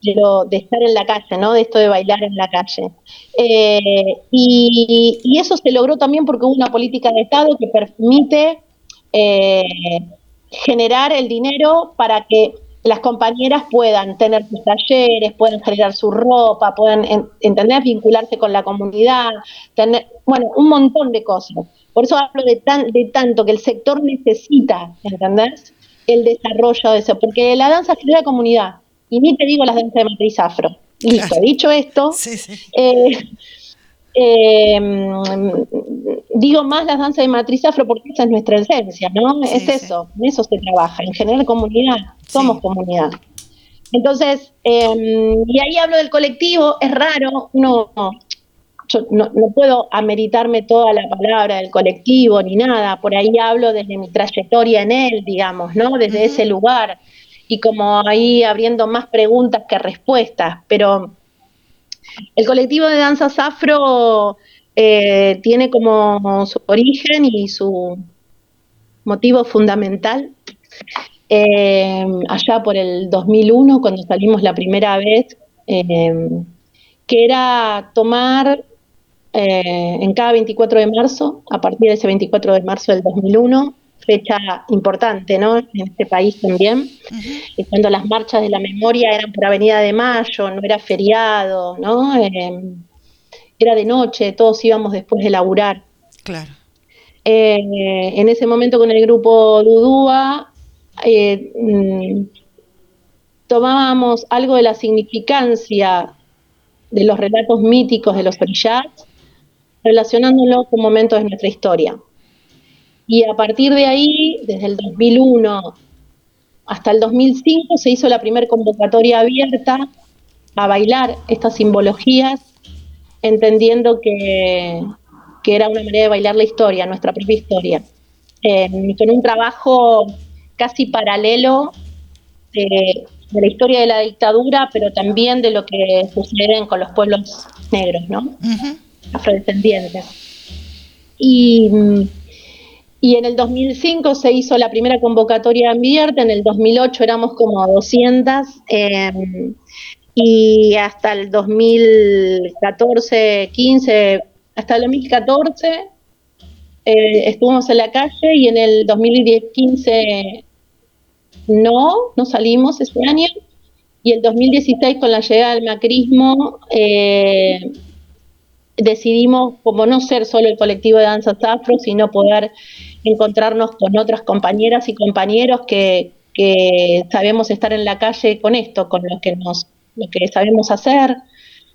de, lo, de estar en la calle, ¿no? De esto de bailar en la calle. Eh, y, eso se logró también porque hubo una política de Estado que permite eh, generar el dinero para que las compañeras puedan tener sus talleres, puedan generar su ropa, puedan en- entender, vincularse con la comunidad, tener, bueno, un montón de cosas. Por eso hablo de, tan, de tanto que el sector necesita, ¿entendés? El desarrollo de eso, porque la danza genera comunidad, y ni te digo las danzas de matriz afro. Listo, Claro. dicho esto, Sí, sí. eh, eh, digo más las danzas de matriz afro porque esa es nuestra esencia, ¿no? Sí, es eso, en eso se trabaja, en generar comunidad, somos comunidad. Entonces, eh, y ahí hablo del colectivo, es raro, uno yo no, no puedo ameritarme toda la palabra del colectivo ni nada, por ahí hablo desde mi trayectoria en él, digamos, ¿no? Desde ese lugar y como ahí abriendo más preguntas que respuestas, pero el colectivo de danzas afro eh, tiene como su origen y su motivo fundamental eh, allá por el 2001, cuando salimos la primera vez, eh, que era tomar eh, en cada 24 de marzo, a partir de ese 24 de marzo del 2001, fecha importante ¿no? en este país también, y cuando las marchas de la memoria eran por Avenida de Mayo, no era feriado, ¿no? Eh, era de noche, todos íbamos después de laburar. Claro. Eh, en ese momento con el grupo Dudúa eh, mm, tomábamos algo de la significancia de los relatos míticos de los orillás, relacionándolo con momentos de nuestra historia. Y a partir de ahí, desde el 2001 hasta el 2005, se hizo la primera convocatoria abierta a bailar estas simbologías, entendiendo que, que era una manera de bailar la historia, nuestra propia historia, Eh, con un trabajo casi paralelo de, de la historia de la dictadura, pero también de lo que sucede con los pueblos negros, ¿no? Ujú. Afrodescendientes. Y, y en el 2005 se hizo la primera convocatoria abierta, en el 2008 éramos como 200, eh, y hasta el 2014, 15, hasta el 2014 eh, estuvimos en la calle y en el 2015 no, no salimos ese año. Y el 2016 con la llegada del macrismo eh, decidimos como no ser solo el colectivo de danzas afro, sino poder encontrarnos con otras compañeras y compañeros que, que sabemos estar en la calle con esto, con lo que nos, lo que sabemos hacer,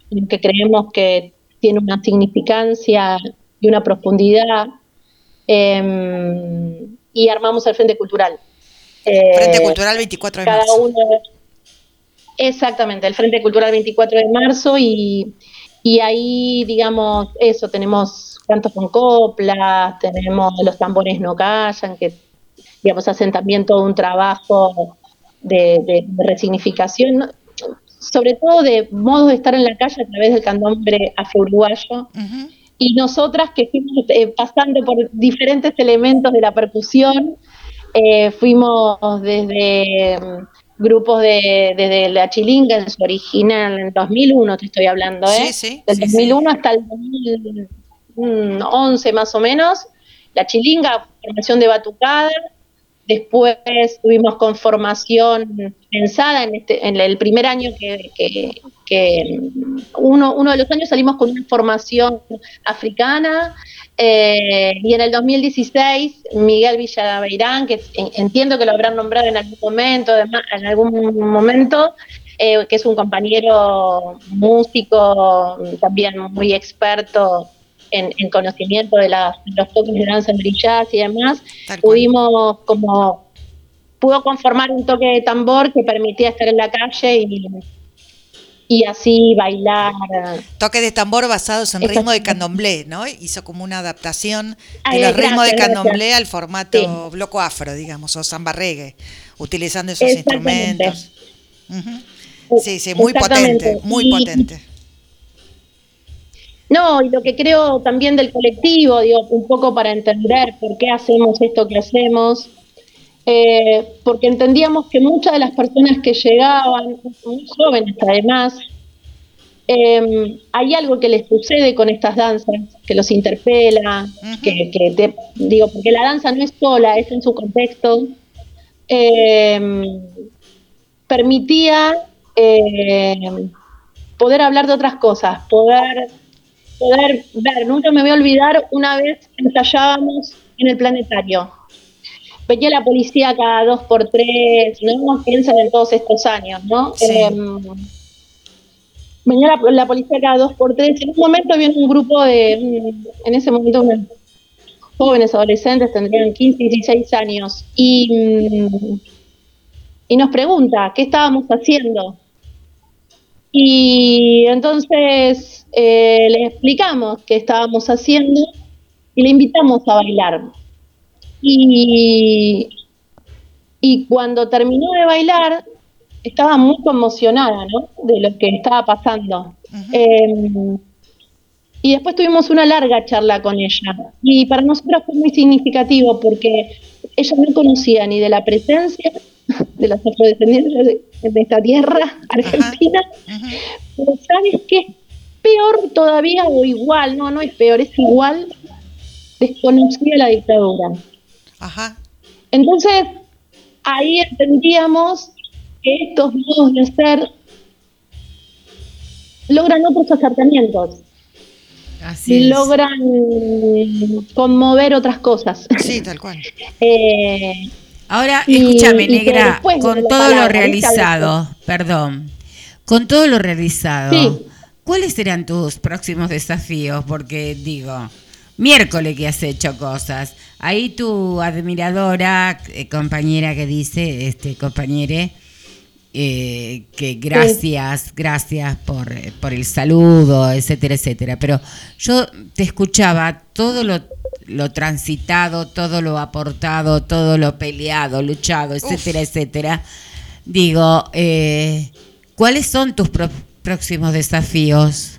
lo que creemos que tiene una significancia y una profundidad. eh, y armamos el Frente Cultural. Frente Eh, Cultural 24 de cada marzo. uno exactamente el Frente Cultural 24 de marzo y, y ahí digamos eso tenemos cantos con coplas tenemos los tambores no callan que digamos hacen también todo un trabajo de, de- de resignificación sobre todo de modos de estar en la calle a través del candombre afro-uruguayo. Y nosotras que fuimos eh, pasando por diferentes elementos de la percusión, eh, fuimos desde grupos de, desde la chilinga en su original, en 2001 te estoy hablando, ¿eh? Sí, sí, Del sí, 2001 hasta el 2011 más o menos, la chilinga, formación de batucada, después tuvimos con formación pensada en, este, en el primer año que, que- que, mm, uno, uno de los años salimos con una formación africana eh, y en el 2016 Miguel Villaveirán, que en- entiendo que lo habrán nombrado en algún momento, en algún momento, eh, que es un compañero músico, también muy experto en, en conocimiento de, las- los toques de danza en jazz y demás, pudimos como pudo conformar un toque de tambor que permitía estar en la calle y, y así bailar. Toque de tambor basados en ritmo de candomblé, ¿no? Hizo como una adaptación Ay, de los ritmos de candomblé al formato Sí. bloco afro, digamos, o samba reggae, utilizando esos instrumentos. Sí, sí, muy potente, muy Y- potente. No, y lo que creo también del colectivo, digo, un poco para entender por qué hacemos esto que hacemos, eh, porque entendíamos que muchas de las personas que llegaban, muy jóvenes además, eh, hay algo que les sucede con estas danzas, que los interpela, que te- digo, porque la danza no es sola, es en su contexto, eh, permitía eh, poder hablar de otras cosas, poder, poder ver, nunca me voy a olvidar, una vez ensayábamos en el planetario. Venía la policía cada dos por tres, ¿no? Piensan en todos estos años, ¿no? Sí. Em, venía la, la policía cada dos por tres. En un momento había un grupo de, mm, en ese momento, unos jóvenes adolescentes, tendrían 15, 16 años, y, mm, y nos pregunta qué estábamos haciendo. Y entonces eh, le explicamos qué estábamos haciendo y le invitamos a bailar. Y, y cuando terminó de bailar, estaba muy conmocionada ¿no? de lo que estaba pasando. Eh, y después tuvimos una larga charla con ella. Y para nosotros fue muy significativo porque ella no conocía ni de la presencia de los afrodescendientes de, esta tierra argentina. Pero ¿sabes qué? Es peor todavía o igual, no, no es peor, es igual, desconocía la dictadura. Ajá. Entonces, ahí entendíamos que estos modos de ser logran otros acercamientos Así y es. logran conmover otras cosas. Sí, tal cual. Eh, Ahora, escúchame, y negra, con todo lo realizado, perdón, con todo lo realizado, Sí. ¿cuáles serán tus próximos desafíos? Porque digo, miércoles que has hecho cosas. Ahí tu admiradora, eh, compañera que dice, este compañere, eh, que gracias, gracias por, eh, por el saludo, etcétera, etcétera. Pero yo te escuchaba todo lo, lo transitado, todo lo aportado, todo lo peleado, luchado, etcétera, etcétera. Digo, eh, ¿cuáles son tus pro- próximos desafíos?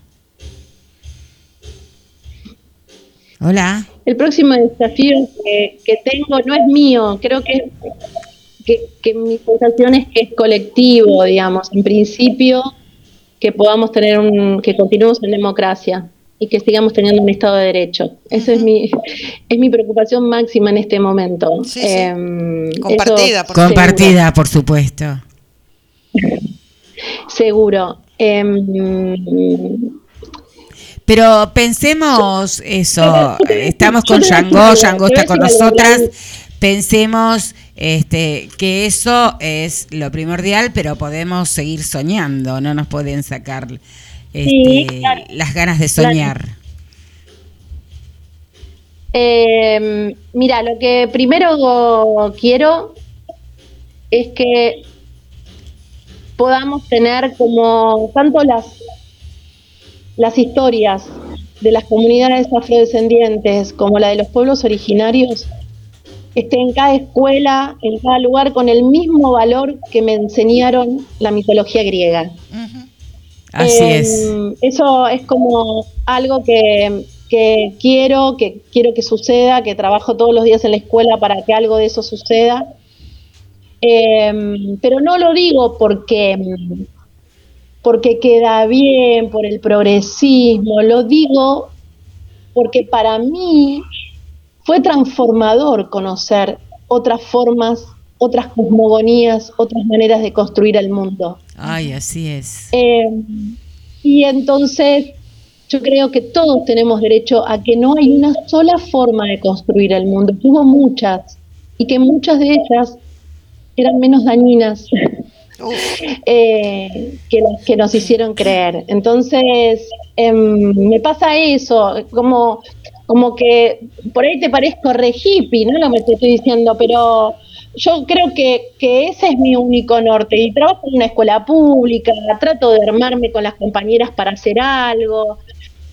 Hola. el próximo desafío que, que tengo no es mío, creo que, que, que mi sensación es que es colectivo, digamos, en principio que podamos tener un, que continuemos en democracia y que sigamos teniendo un Estado de Derecho. Esa es mi, es mi preocupación máxima en este momento. Sí, sí. Em, Compartida, por seguro. Compartida, por supuesto. Seguro. Em, Pero pensemos eso, estamos con Yango, Yango está con nosotras, pensemos este, que eso es lo primordial, pero podemos seguir soñando, no nos pueden sacar este, Sí, claro. las ganas de Claro. soñar. Eh, mira, lo que primero quiero es que podamos tener como tanto las, las historias de las comunidades afrodescendientes como la de los pueblos originarios esté en cada escuela, en cada lugar, con el mismo valor que me enseñaron la mitología griega. Así Eh, es. Eso es como algo que, que quiero, que quiero que suceda, que trabajo todos los días en la escuela para que algo de eso suceda. Eh, pero no lo digo porque, porque queda bien, por el progresismo, lo digo porque para mí fue transformador conocer otras formas, otras cosmogonías, otras maneras de construir el mundo. Ay, así es. Eh, y entonces yo creo que todos tenemos derecho a que no hay una sola forma de construir el mundo, que hubo muchas, y que muchas de ellas eran menos dañinas eh, que nos hicieron creer. Entonces, em, me pasa eso, como, como que por ahí te parezco re hippie, ¿no? Lo que estoy diciendo, pero yo creo que, que ese es mi único norte. Y trabajo en una escuela pública, trato de armarme con las compañeras para hacer algo.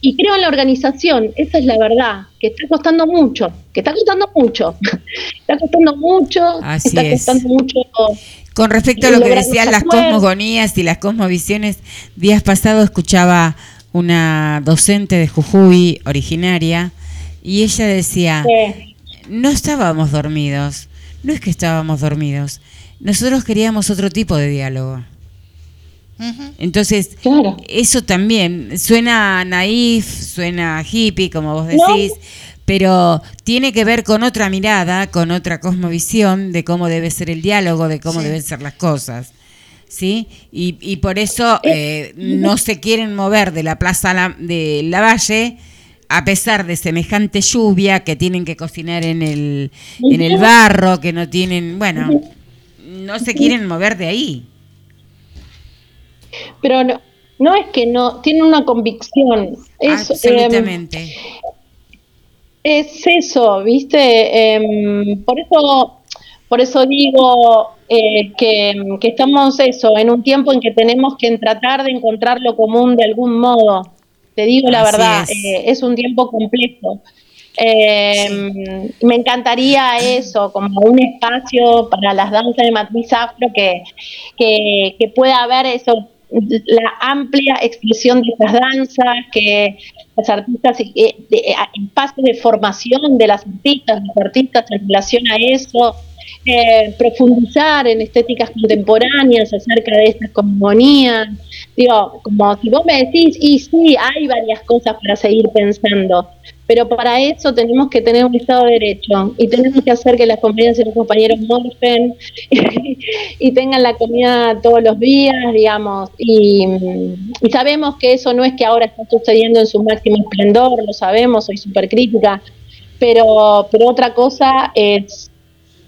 Y creo en la organización, esa es la verdad, que está costando mucho, que está costando mucho, está costando mucho, Así está es. costando mucho Con respecto a lo que decían las cosmogonías y las cosmovisiones, días pasados escuchaba una docente de Jujuy originaria y ella decía, Sí. no estábamos dormidos, no es que estábamos dormidos, nosotros queríamos otro tipo de diálogo. Entonces, Claro. eso también suena naif, suena hippie, como vos No. decís, pero tiene que ver con otra mirada, con otra cosmovisión de cómo debe ser el diálogo, de cómo Sí. deben ser las cosas. ¿Sí? Y, y por eso eh, no se quieren mover de la plaza La- de Lavalle a pesar de semejante lluvia que tienen que cocinar en el, en el barro, que no tienen, bueno, no se quieren mover de ahí. Pero no, no es que no, tienen una convicción. Es, Absolutamente. em, es eso, ¿viste? Em, por eso, Por eso digo eh, que, que estamos eso, en un tiempo en que tenemos que tratar de encontrar lo común de algún modo. Te digo la Así verdad, es. eh, es un tiempo complejo. Eh, Me encantaría eso, como un espacio para las danzas de matriz afro que, que, que pueda haber eso, la amplia expresión de esas danzas, que las artistas, de- eh, espacios de formación de las artistas, los artistas en relación a eso, eh, profundizar en estéticas contemporáneas acerca de estas cosmogonías. Digo, como si vos me decís, y sí, hay varias cosas para seguir pensando, pero para eso tenemos que tener un Estado de Derecho y tenemos que hacer que las compañeras y los compañeros morfen y tengan la comida todos los días, digamos, y, sabemos que eso no es que ahora está sucediendo en su máximo esplendor, lo sabemos, soy súper crítica, pero, pero otra cosa es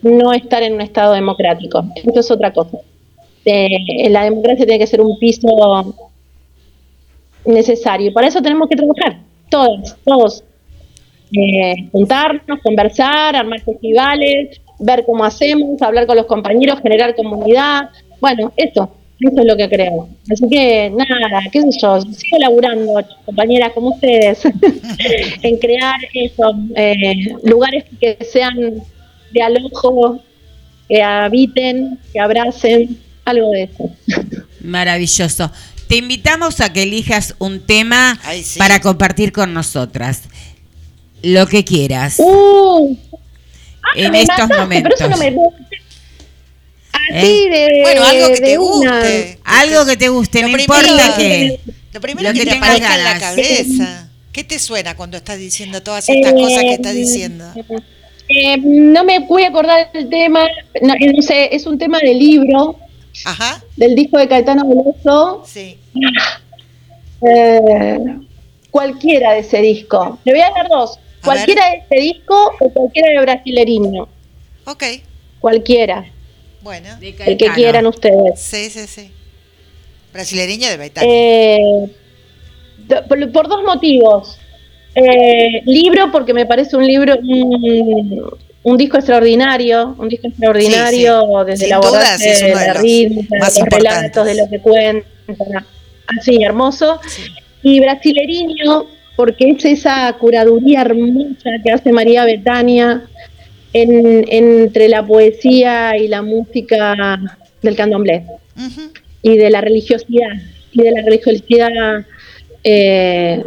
no estar en un Estado democrático, eso es otra cosa. Eh, la democracia tiene que ser un piso necesario y para eso tenemos que trabajar, todos, todos, eh, juntarnos, conversar, armar festivales, ver cómo hacemos, hablar con los compañeros, generar comunidad. Bueno, eso, eso es lo que creo. Así que nada, qué sé yo, sigo laburando, compañeras como ustedes, en crear eso, eh, lugares que sean de alojo, que habiten, que abracen, algo de eso. Maravilloso. Te invitamos a que elijas un tema Ay, sí. para compartir con nosotras. Lo que quieras. Uh, ah, En me estos mataste, momentos. Pero eso no me gusta. Así de. Bueno, algo que te una. guste. Algo que te guste, Lo no primero- importa qué. Lo primero Lo que, que te aparezca en la cabeza. ¿Qué te suena cuando estás diciendo todas estas Eh, cosas que estás diciendo? Eh, no me voy a acordar del tema. No, eh, no sé, es un tema del libro, Ajá, del disco de Caetano Veloso. sí. Eh, cualquiera de ese disco. Le voy a dar dos. A Cualquiera de ese disco o cualquiera de Brasileriño. Ok, Cualquiera. bueno. De El que quieran ustedes. Sí, sí, sí. Brasileña de Baitán. Eh, por dos motivos. Eh, libro, porque me parece un libro, un, un disco extraordinario, un disco extraordinario desde Sin la abordaje es de de los relatos, de lo que cuenta, así, hermoso. Sí. Y Brasileriño, porque es esa curaduría hermosa que hace María Betania en- entre la poesía y la música del candomblé Ujú. y de la religiosidad y de la religiosidad eh,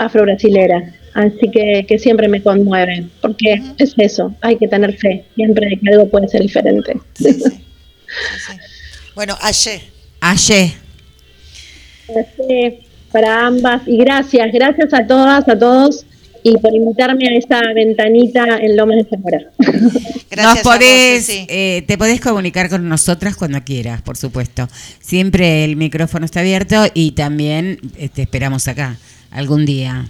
afro-brasilera. Así que, que siempre me conmueve, porque es eso, hay que tener fe, siempre de que algo puede ser diferente. Sí, sí. Sí, sí. Bueno, ayer. Ayer. Así, para ambas, y gracias, gracias a todas, a todos, y por invitarme a esa ventanita en Lomas de Zamora. Gracias Nos a vos, podés, Ceci. eh, te podés comunicar con nosotras cuando quieras, por supuesto. Siempre el micrófono está abierto y también eh, te esperamos acá algún día.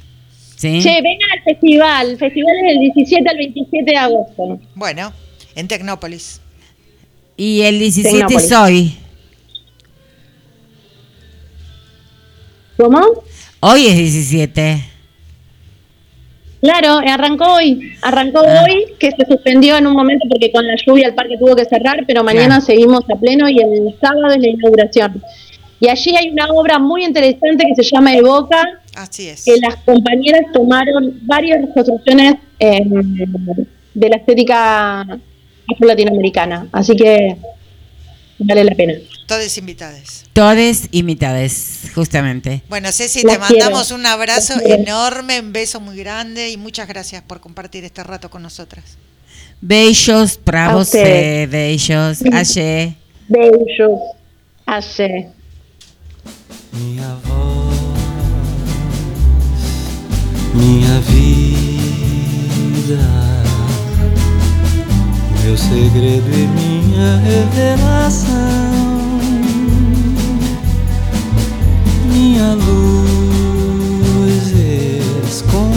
¿Sí? Che, vengan al festival, el festival es del 17 al 27 de agosto. Bueno, en Tecnópolis. Y el 17 es Tecnópolis. hoy. ¿Cómo? Hoy es 17. Claro, arrancó hoy, arrancó Ah. hoy, que se suspendió en un momento porque con la lluvia el parque tuvo que cerrar, pero mañana Claro. seguimos a pleno y el sábado es la inauguración. Y allí hay una obra muy interesante que se llama Evoca, Así es. que las compañeras tomaron varias construcciones eh, de la estética afro-latinoamericana, así que vale la pena. Todas invitadas. Todes y mitades, justamente. Bueno, Ceci, Las te mandamos quiero. un abrazo enorme, un beso muy grande y muchas gracias por compartir este rato con nosotras. Beijos para você, beijos. Ayer. Beijos. Hace. Minha voz, minha vida, meu segredo e minha revelação, minha luz escondida,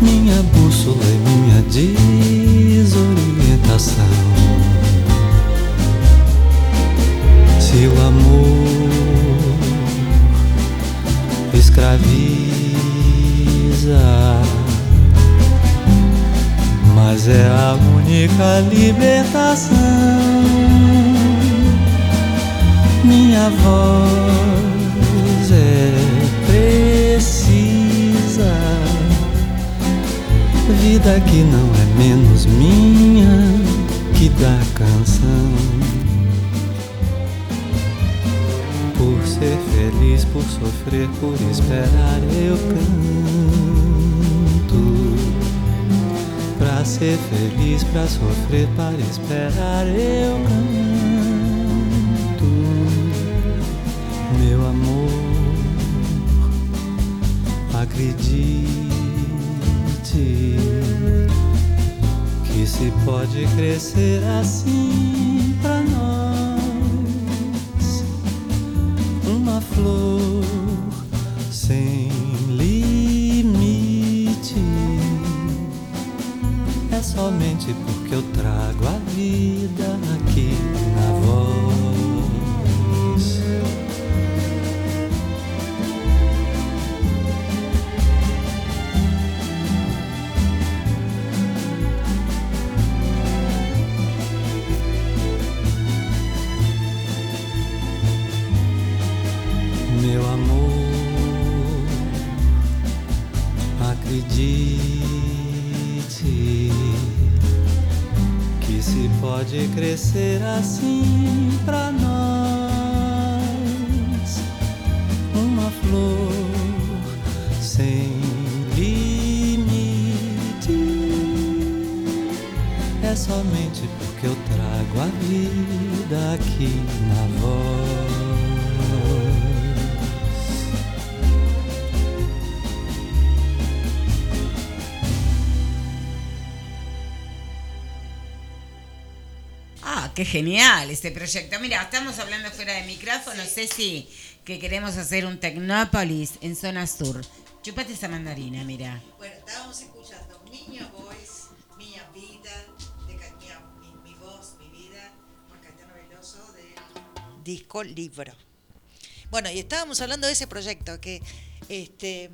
minha bússola e minha desorientação. Se o amor escraviza, mas é a única libertação. Minha voz é precisa, vida que não é menos minha que da canção. Ser feliz, por sofrer, por esperar, eu canto. Pra ser feliz, pra sofrer, para esperar, eu canto. Meu amor, acredite que se pode crescer assim genial este proyecto. Mira, estamos hablando fuera de micrófono, Ceci, que queremos hacer un Tecnópolis en zona sur. Chupate esa mandarina, mira. Bueno, estábamos escuchando Miña Voice, Miña Vida, de mi, mi voz, mi vida, Caetano Veloso, del disco Libro. Bueno, y estábamos hablando de ese proyecto que este,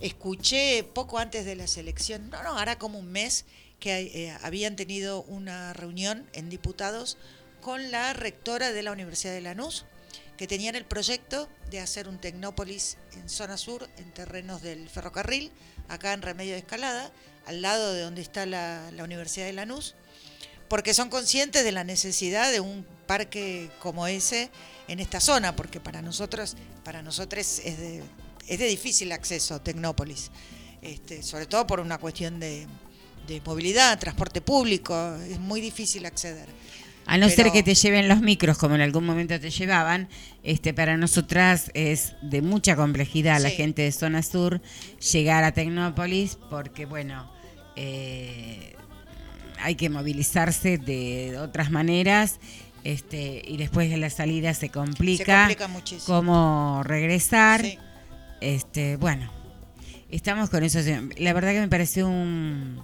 escuché poco antes de la selección, no, no, hará como un mes, que eh, habían tenido una reunión en diputados con la rectora de la Universidad de Lanús, que tenían el proyecto de hacer un Tecnópolis en zona sur, en terrenos del ferrocarril, acá en Remedio de Escalada, al lado de donde está la, Universidad de Lanús, porque son conscientes de la necesidad de un parque como ese en esta zona, porque para nosotros, para nosotros es de, difícil acceso Tecnópolis, este, sobre todo por una cuestión de movilidad, transporte público, es muy difícil acceder. A no ser que te lleven los micros, como en algún momento te llevaban, este, para nosotras es de mucha complejidad la gente de zona sur llegar a Tecnópolis, porque bueno, eh, hay que movilizarse de otras maneras, este, y después de la salida se complica, Se complica muchísimo. cómo regresar. Sí. Este, bueno, estamos con eso. La verdad que me pareció un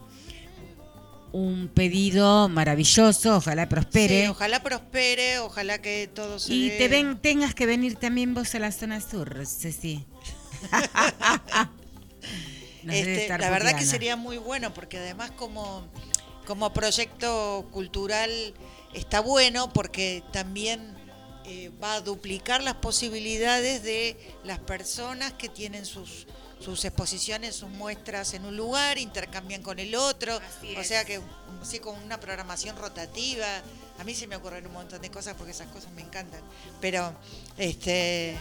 un pedido maravilloso, ojalá prospere. Sí, ojalá prospere, ojalá que todo se Y te ven, tengas que venir también vos a la zona sur, Ceci. Este, la verdad que sería muy bueno porque además como, como proyecto cultural está bueno porque también eh, va a duplicar las posibilidades de las personas que tienen sus sus exposiciones, sus muestras en un lugar, intercambian con el otro, Así o es. sea que sí con una programación rotativa. A mí se me ocurren un montón de cosas porque esas cosas me encantan, pero este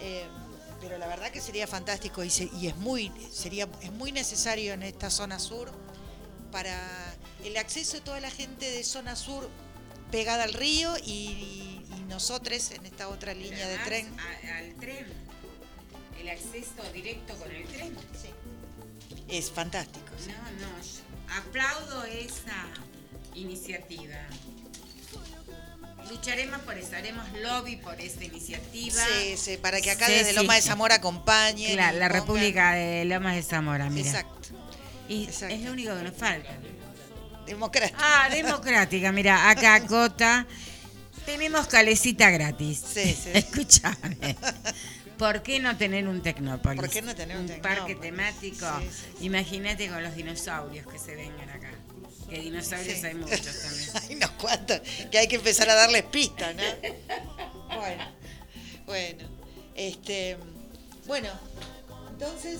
eh, pero la verdad que sería fantástico y, se- y es muy sería es muy necesario en esta zona sur para el acceso de toda la gente de zona sur pegada al río y, y nosotros en esta otra línea de tren. al tren, el acceso directo con el tren. Es fantástico. sí. No, no, yo aplaudo esa iniciativa. Lucharemos por eso, haremos lobby por esa iniciativa. Sí, sí, para que acá Sí, desde sí. Loma de Zamora. Claro, y la República de Lomas de Zamora, mira. Exacto. Y exacto. es lo único que nos falta. Democrático. Ah, democrática, mira, acá Cota. Tenemos calecita gratis. Sí, sí. Escúchame. ¿Por qué no tener un Tecnópolis? ¿Por qué no tener un parque Tecnópolis? temático? Sí, sí, sí. Imagínate con los dinosaurios que se vengan acá. Que dinosaurios hay muchos también. Hay unos cuantos que hay que empezar a darles pistas, ¿no? Bueno, bueno, este, bueno, entonces,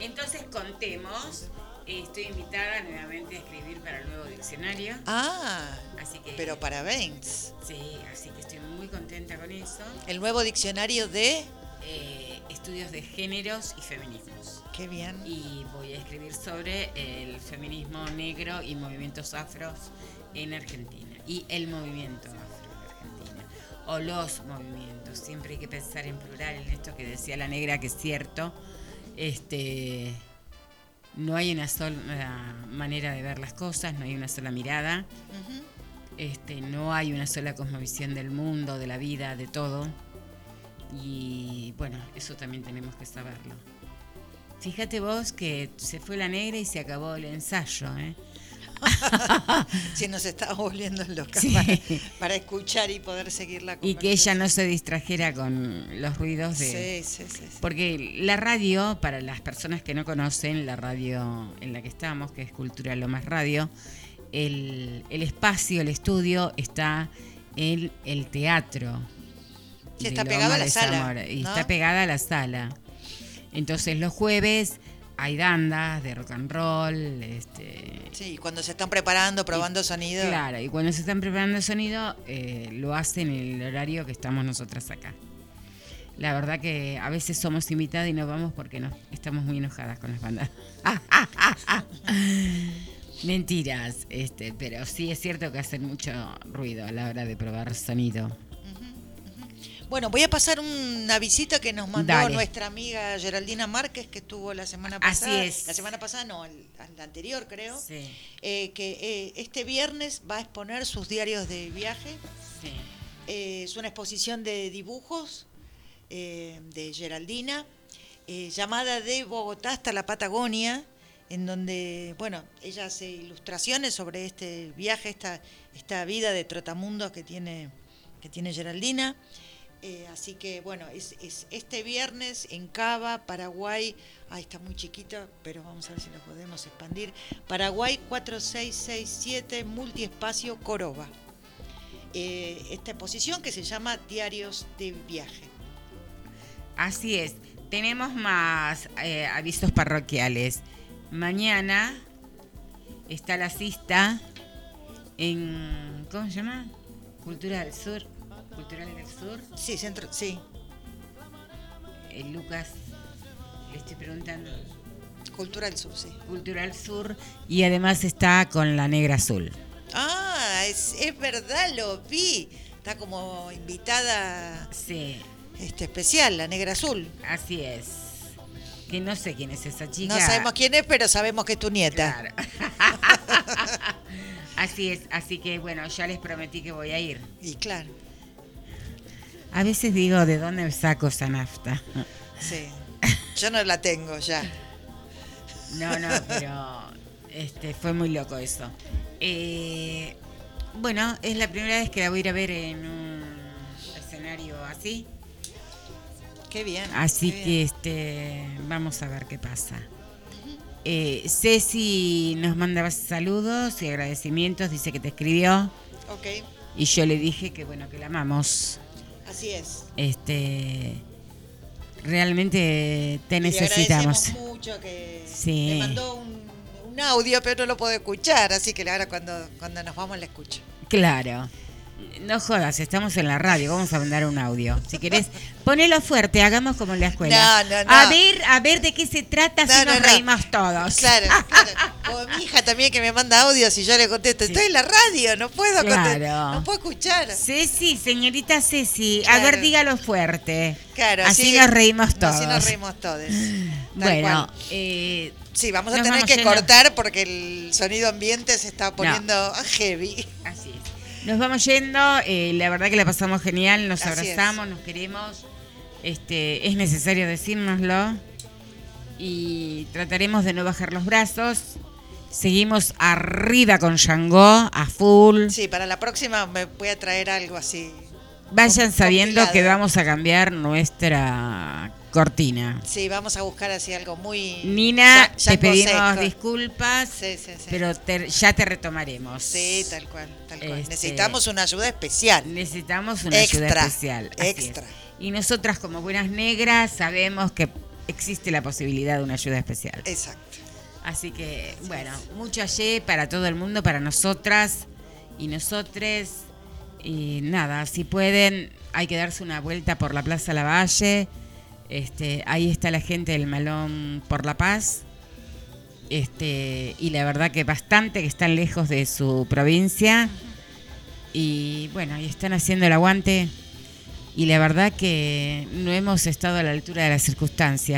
Entonces contemos. Estoy invitada nuevamente a escribir para el nuevo diccionario. ah, Así que. pero para Baines, Sí, así que estoy muy contenta con eso. el nuevo diccionario de, Eh, estudios de géneros y feminismos. qué bien, Y voy a escribir sobre el feminismo negro y movimientos afros en Argentina. Y el movimiento afro en Argentina. O los movimientos. Siempre hay que pensar en plural en esto que decía la negra, que es cierto. Este. No hay una sola manera de ver las cosas, no hay una sola mirada. Este, no hay una sola cosmovisión del mundo, de la vida, de todo. Y bueno, eso también tenemos que saberlo. Fíjate vos que se fue la negra y se acabó el ensayo, ¿eh? si nos estamos volviendo locas Sí. para, para escuchar y poder seguir la Y que ella no se distrajera con los ruidos de... Sí, sí, sí, sí. Porque la radio, para las personas que no conocen, la radio en la que estamos, que es Cultura Lo Más Radio, el, el espacio, el estudio está en el teatro. Sí, está Loma pegado a la sala, está pegada a la sala. Entonces los jueves hay dandas de rock and roll, este, Sí, cuando se están preparando, probando sonido. Claro, y cuando se están preparando el sonido, eh, lo hacen en el horario que estamos nosotras acá. La verdad que a veces somos invitadas y no vamos porque no, estamos muy enojadas con las bandas. Mentiras, este, pero sí es cierto que hacen mucho ruido a la hora de probar sonido. Bueno, voy a pasar un avisito que nos mandó Dale. nuestra amiga Geraldina Márquez, que estuvo la semana Así pasada. es. La semana pasada, no, la anterior creo. Sí, eh, que eh, este viernes va a exponer sus diarios de viaje. sí. Eh, es una exposición de dibujos eh, de Geraldina, llamada de Bogotá hasta la Patagonia, en donde, bueno, ella hace ilustraciones sobre este viaje, esta, esta vida de trotamundos que tiene, que tiene Geraldina. Eh, así que, bueno, es, es este viernes en Cava, Paraguay. Ahí está muy chiquito, pero vamos a ver si lo podemos expandir. Paraguay 4667, multiespacio Coroba eh, esta exposición que se llama Diarios de Viaje. Así es. Tenemos más eh, avisos parroquiales. Mañana está la cista en. ¿Cómo se llama? Cultura del Sur. Cultural del Sur. Sí, centro, sí, Eh, Lucas, le estoy preguntando. Cultura del Sur, sí. Cultural Sur. Y además está con la Negra Azul. Ah, es, es verdad, lo vi. Está como invitada Sí, este, especial, la Negra Azul. así es. Que no sé quién es esa chica. No sabemos quién es, pero sabemos que es tu nieta. Claro. así es. Así que bueno, ya les prometí que voy a ir. Y claro, A veces digo, ¿de dónde saco esa nafta? sí. Yo no la tengo ya. No, no, pero este, fue muy loco eso. Eh, bueno, es la primera vez que la voy a ir a ver en un escenario así. Qué bien. Así qué que este, vamos a ver qué pasa. Eh, Ceci nos manda saludos y agradecimientos, dice que te escribió Ok, y yo le dije que bueno, que la amamos. así es. Este, realmente te le necesitamos. agradecemos mucho que Sí. me mandó un, un audio, pero no lo puedo escuchar, así que ahora cuando, cuando nos vamos la escucho. Claro. No jodas, estamos en la radio, vamos a mandar un audio. Si querés, ponelo fuerte, hagamos como en la escuela. No, no, no. A ver, a ver de qué se trata No, si no, nos no. reímos todos. Claro, claro. O mi hija también que me manda audios y yo le contesto, estoy en la radio, no puedo contestar, Claro. no puedo escuchar. Ceci, señorita Ceci, a Claro. ver, dígalo fuerte. Claro, así, nos reímos todos. Así nos reímos todos. Bueno, eh, Sí, vamos a tener vamos que cortar porque el sonido ambiente se está poniendo heavy. así es. Nos vamos yendo, eh, la verdad que la pasamos genial, nos Así abrazamos, nos queremos. Este, es necesario decírnoslo. Y trataremos de no bajar los brazos. Seguimos arriba con Shango, a full. Sí, para la próxima me voy a traer algo así. Vayan sabiendo que vamos a cambiar nuestra cortina. Sí, vamos a buscar así algo muy. Nina, ya- ya te pedimos seco. disculpas, Sí, sí, sí. pero te- ya te retomaremos. Sí, tal cual, tal cual. Este, Necesitamos una ayuda especial. Necesitamos una ayuda Extra, especial. así es. extra. Y nosotras como buenas negras sabemos que existe la posibilidad de una ayuda especial. Exacto. Así que, bueno, mucho ayer para todo el mundo, para nosotras y nosotres. Y nada, si pueden, hay que darse una vuelta por la Plaza Lavalle. Este, ahí está la gente del Malón por la Paz. Este, y la verdad que bastante que están lejos de su provincia. Y bueno, y están haciendo el aguante. Y la verdad que no hemos estado a la altura de las circunstancias.